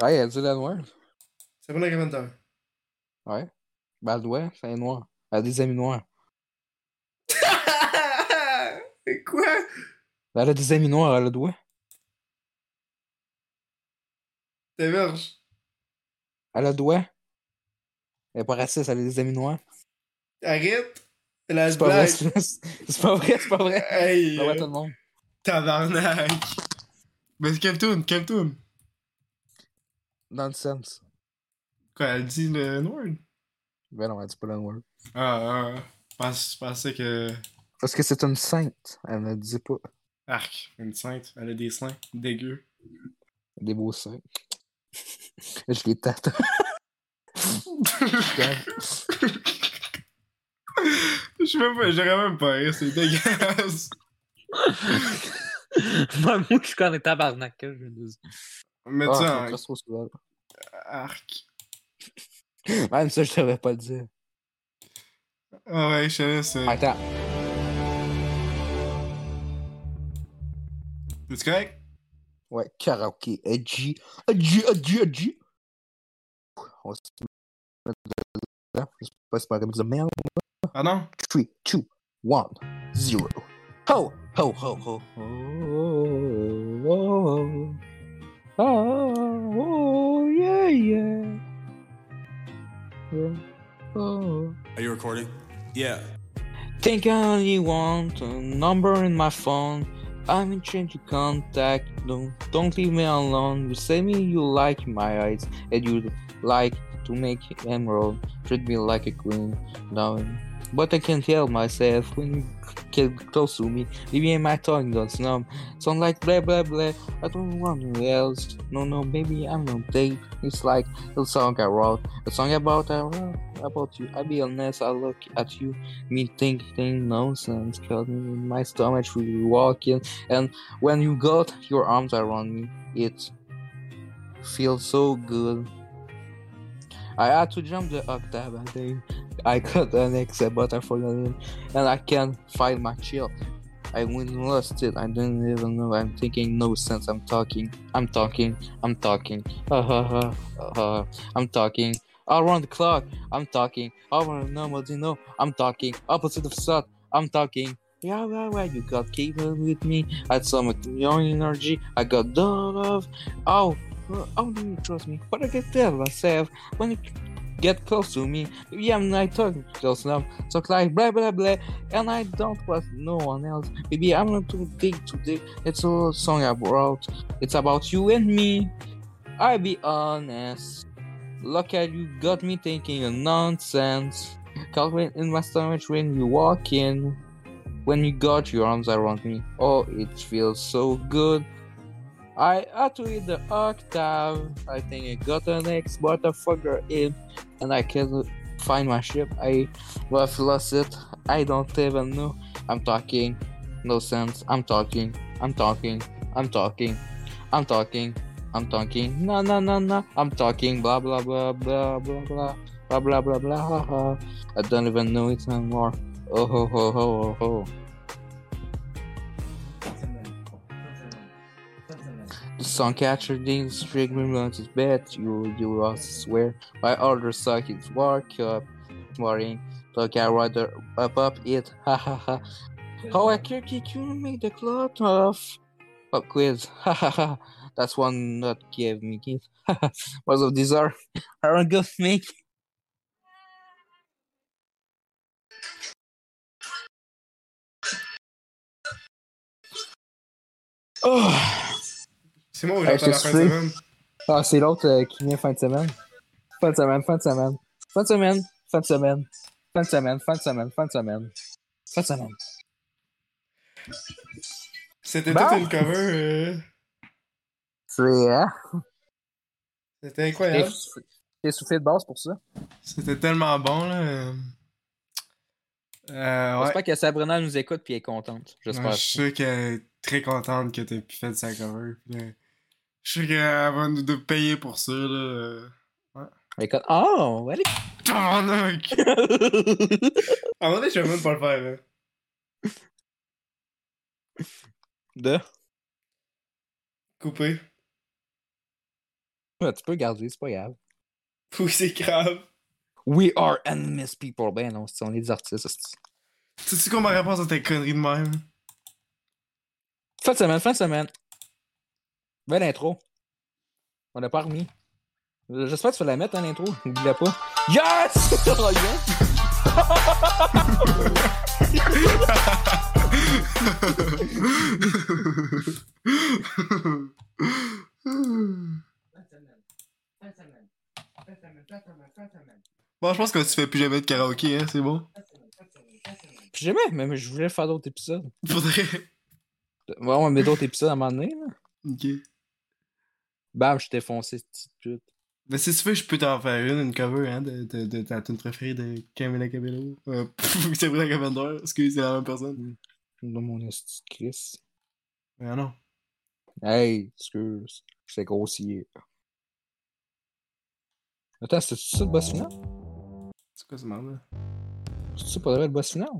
Ouais, elle a dit le N-word. C'est bon, Carpenter. Ouais. Ben, elle doit, c'est noir. Elle a des amis noirs. Quoi? Ben, elle a des amis noirs, elle a doigt. T'es verge. Elle a doigt. Elle est pas raciste, elle a des amis noirs. Arrête. La C'est pas vrai, c'est [LAUGHS] c'est pas vrai, c'est pas vrai. Hey, va euh, tout le monde. Tabarnak. Mais c'est? Quelle toune? Nonsense. Quoi, elle dit le noir? Ben non, elle dit pas le N-word. Ah, ah. Pense- je pensais que. Parce que c'est une sainte. Elle ne dit pas. Arc, une sainte. Elle a des seins dégueux. Des beaux seins. [LAUGHS] Je les tâte. Je sais même pas, j'aurais même pas rire, c'est dégueulasse. [LAUGHS] Moi, moi, je connais tabarnak, que je veux dire. Mais Ah, tu trop souvent. arc. Même ça, je devais pas le dire. Ah ouais, je sais, c'est. Attends. C'est correct? Ouais, karaoké, edgy, edgy, edgy, edgy. On va se mettre dedans. Je sais pas si c'est pas de merde. Ah non? 3, 2, 1, 0. Ho, ho, ho, ho. Oh, oh, oh, oh, oh, yeah, yeah. Oh, oh. Are you recording? Yeah. Think I only want a number in my phone. I'm in trying to contact. Don't don't leave me alone. You say me you like my eyes and you like to make emerald. Treat me like a queen. Now, but I can't help myself when you get close to me. Maybe my tongue goes numb. Sound like blah blah blah. I don't want no else. No no baby I'm no date. It's like a song I wrote. A song about I wrote about you. I be honest. I look at you me thinking nonsense cause my stomach really walking and when you got your arms around me it feels so good i had to jump the octave i think i got an exit but i forgot it and i can't find my chill I went and lost it. I didn't even know. I'm thinking no sense. I'm talking. I'm talking. I'm talking. Ha. ha. I'm talking. Around the clock. I'm talking. Around nobody know. I'm talking. Opposite of thought. I'm talking. Yeah, yeah, yeah. You got capable with me. I had some young energy. I got the love. Oh, Oh, how do you trust me? But I can tell myself when you get close to me. Yeah, I'm not talking close enough. So like blah blah blah, and I don't want no one else. Maybe I'm not too big today. It's a song I wrote. It's about you and me. I'll be honest. Look at you, got me thinking of nonsense. Me in my stomach when you walk in. When you got your arms around me, oh, it feels so good. I to the octave. I think I got an X, but I forgot it, and I can't find my ship. I have lost it. I don't even know. I'm talking, no sense. I'm talking. I'm talking. I'm talking. I'm talking. I'm talking. No, no, no, no. I'm talking. Blah blah blah blah blah blah. Blah blah blah blah. I don't even know it anymore. Oh ho ho ho ho ho. Didn't streak me on his bed. You you all swear by other sockets walk up morning. Look I rather up up it. [LAUGHS] Ha ha ha. How I can you make the cloth off? Pop quiz. [LAUGHS] Ha ha ha. That's one that gave me gift. [LAUGHS] Most of these are aren't good make. Oh. [SIGHS] [SIGHS] [SIGHS] C'est moi où Hey, j'entends la fin de semaine? Ah, c'est l'autre euh, qui vient fin de semaine. Fin de semaine, fin de semaine. Fin de semaine, fin de semaine. Fin de semaine, fin de semaine, fin de semaine. Fin de semaine. C'était Bon. toute une cover. euh, C'est, hein? C'était incroyable. T'es- T'es soufflé de base pour ça. C'était tellement bon, là. euh. Ouais. J'espère que Sabrina nous écoute puis elle est contente. J'espère. Ouais, je suis sûr qu'elle est très contente que t'aies pu faire sa cover. Je suis sûr qu'elle va nous de payer pour ça, là. Ouais. Est comme, Oh, est... Tabarnak! [LAUGHS] Moment donné, je vais même pas le faire, là. De? Couper. Ouais, tu peux garder, c'est pas grave. Oui, c'est grave. We are anonymous people. Ben non, c'est- on est des artistes. c'est- Sais-tu quoi ma réponse à tes conneries de même? Fin de semaine, fin de semaine. Belle intro. On l'a pas remis. J'espère que tu vas la mettre en intro. N'oublie pas. Yes! Oh! Bon, je pense que tu fais plus jamais de karaoké, hein, c'est bon? Puis jamais, mais mais je voulais faire d'autres épisodes. Faudrait. Ouais, on va mettre d'autres épisodes à un moment donné. Là. Ok. Bam, je t'ai foncé, cette petite pute. Mais si tu veux, je peux t'en faire une, une cover, hein, de, de, de ta tune préférée de Camila Cabello. Euh, [LAUGHS] Sabrina Carpenter, excuse, c'est la même personne. Dans mon esti de Chris. Mais non. Hey, excuse. C'est grossier. Attends, c'est ça le boss final? C'est quoi ce merde-là? C'est ça vrai le boss final?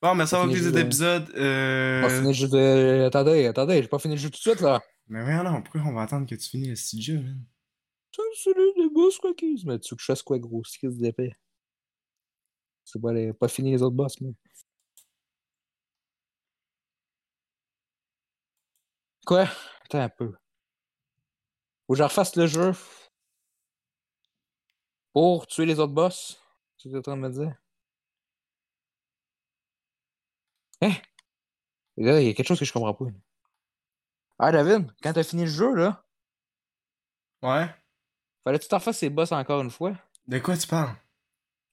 Bon, mais ça va plus le cet jeu, épisode. Euh... Pas fini le jeu de... Attendez, attendez, j'ai pas fini le jeu tout de suite là. Mais voyons non, pourquoi on va attendre que tu finisses le petit jeu, man? C'est celui des boss cookies. Mais tu veux que je fasse quoi, gros skis d'épée? C'est pas, les... pas fini les autres boss, mais. Quoi? Attends un peu. Faut que je refasse le jeu. Pour tuer les autres boss? C'est ce que tu es en train de me dire? Hein? Là, il y a quelque chose que je comprends pas. Ah, David, quand t'as fini le jeu, là, Ouais? fallait-tu t'en fasses ces boss encore une fois? De quoi tu parles?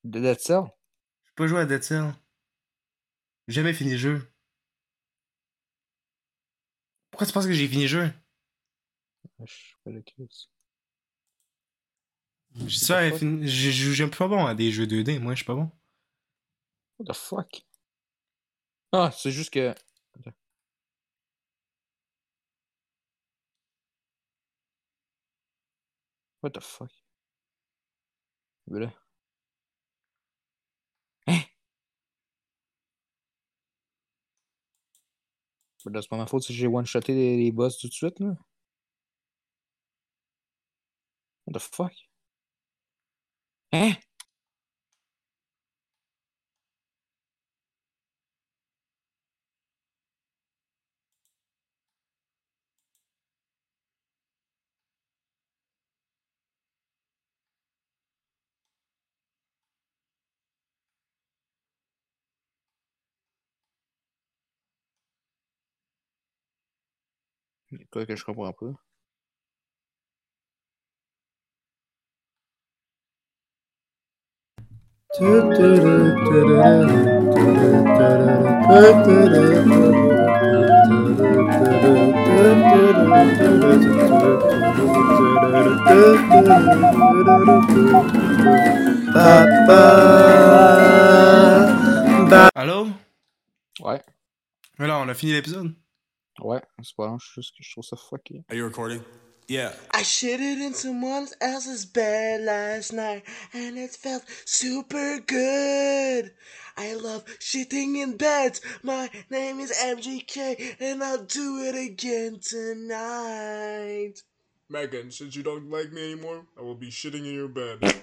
De Dead Cell? J'ai pas joué à Dead Cell. J'ai jamais fini le jeu. Pourquoi tu penses que j'ai fini le jeu? Je suis pas le j'ai- j'ai- j'aime pas bon à des jeux 2D, moi, je suis pas bon. What the fuck? Ah, c'est juste que. What the fuck? Mais là. Hein? Là, c'est pas ma faute si j'ai one-shoté les, les boss tout de suite, là. What the fuck? Hein? Quoi que je comprends pas? Allô? Ouais. Mais là, on a fini l'épisode. Ouais, c'est pas long, je juste que je trouve ça fucké. Are you recording? Yeah. I shitted in someone else's bed last night and it felt super good. I love shitting in beds. My name is MGK and I'll do it again tonight. Megan, since you don't like me anymore, I will be shitting in your bed.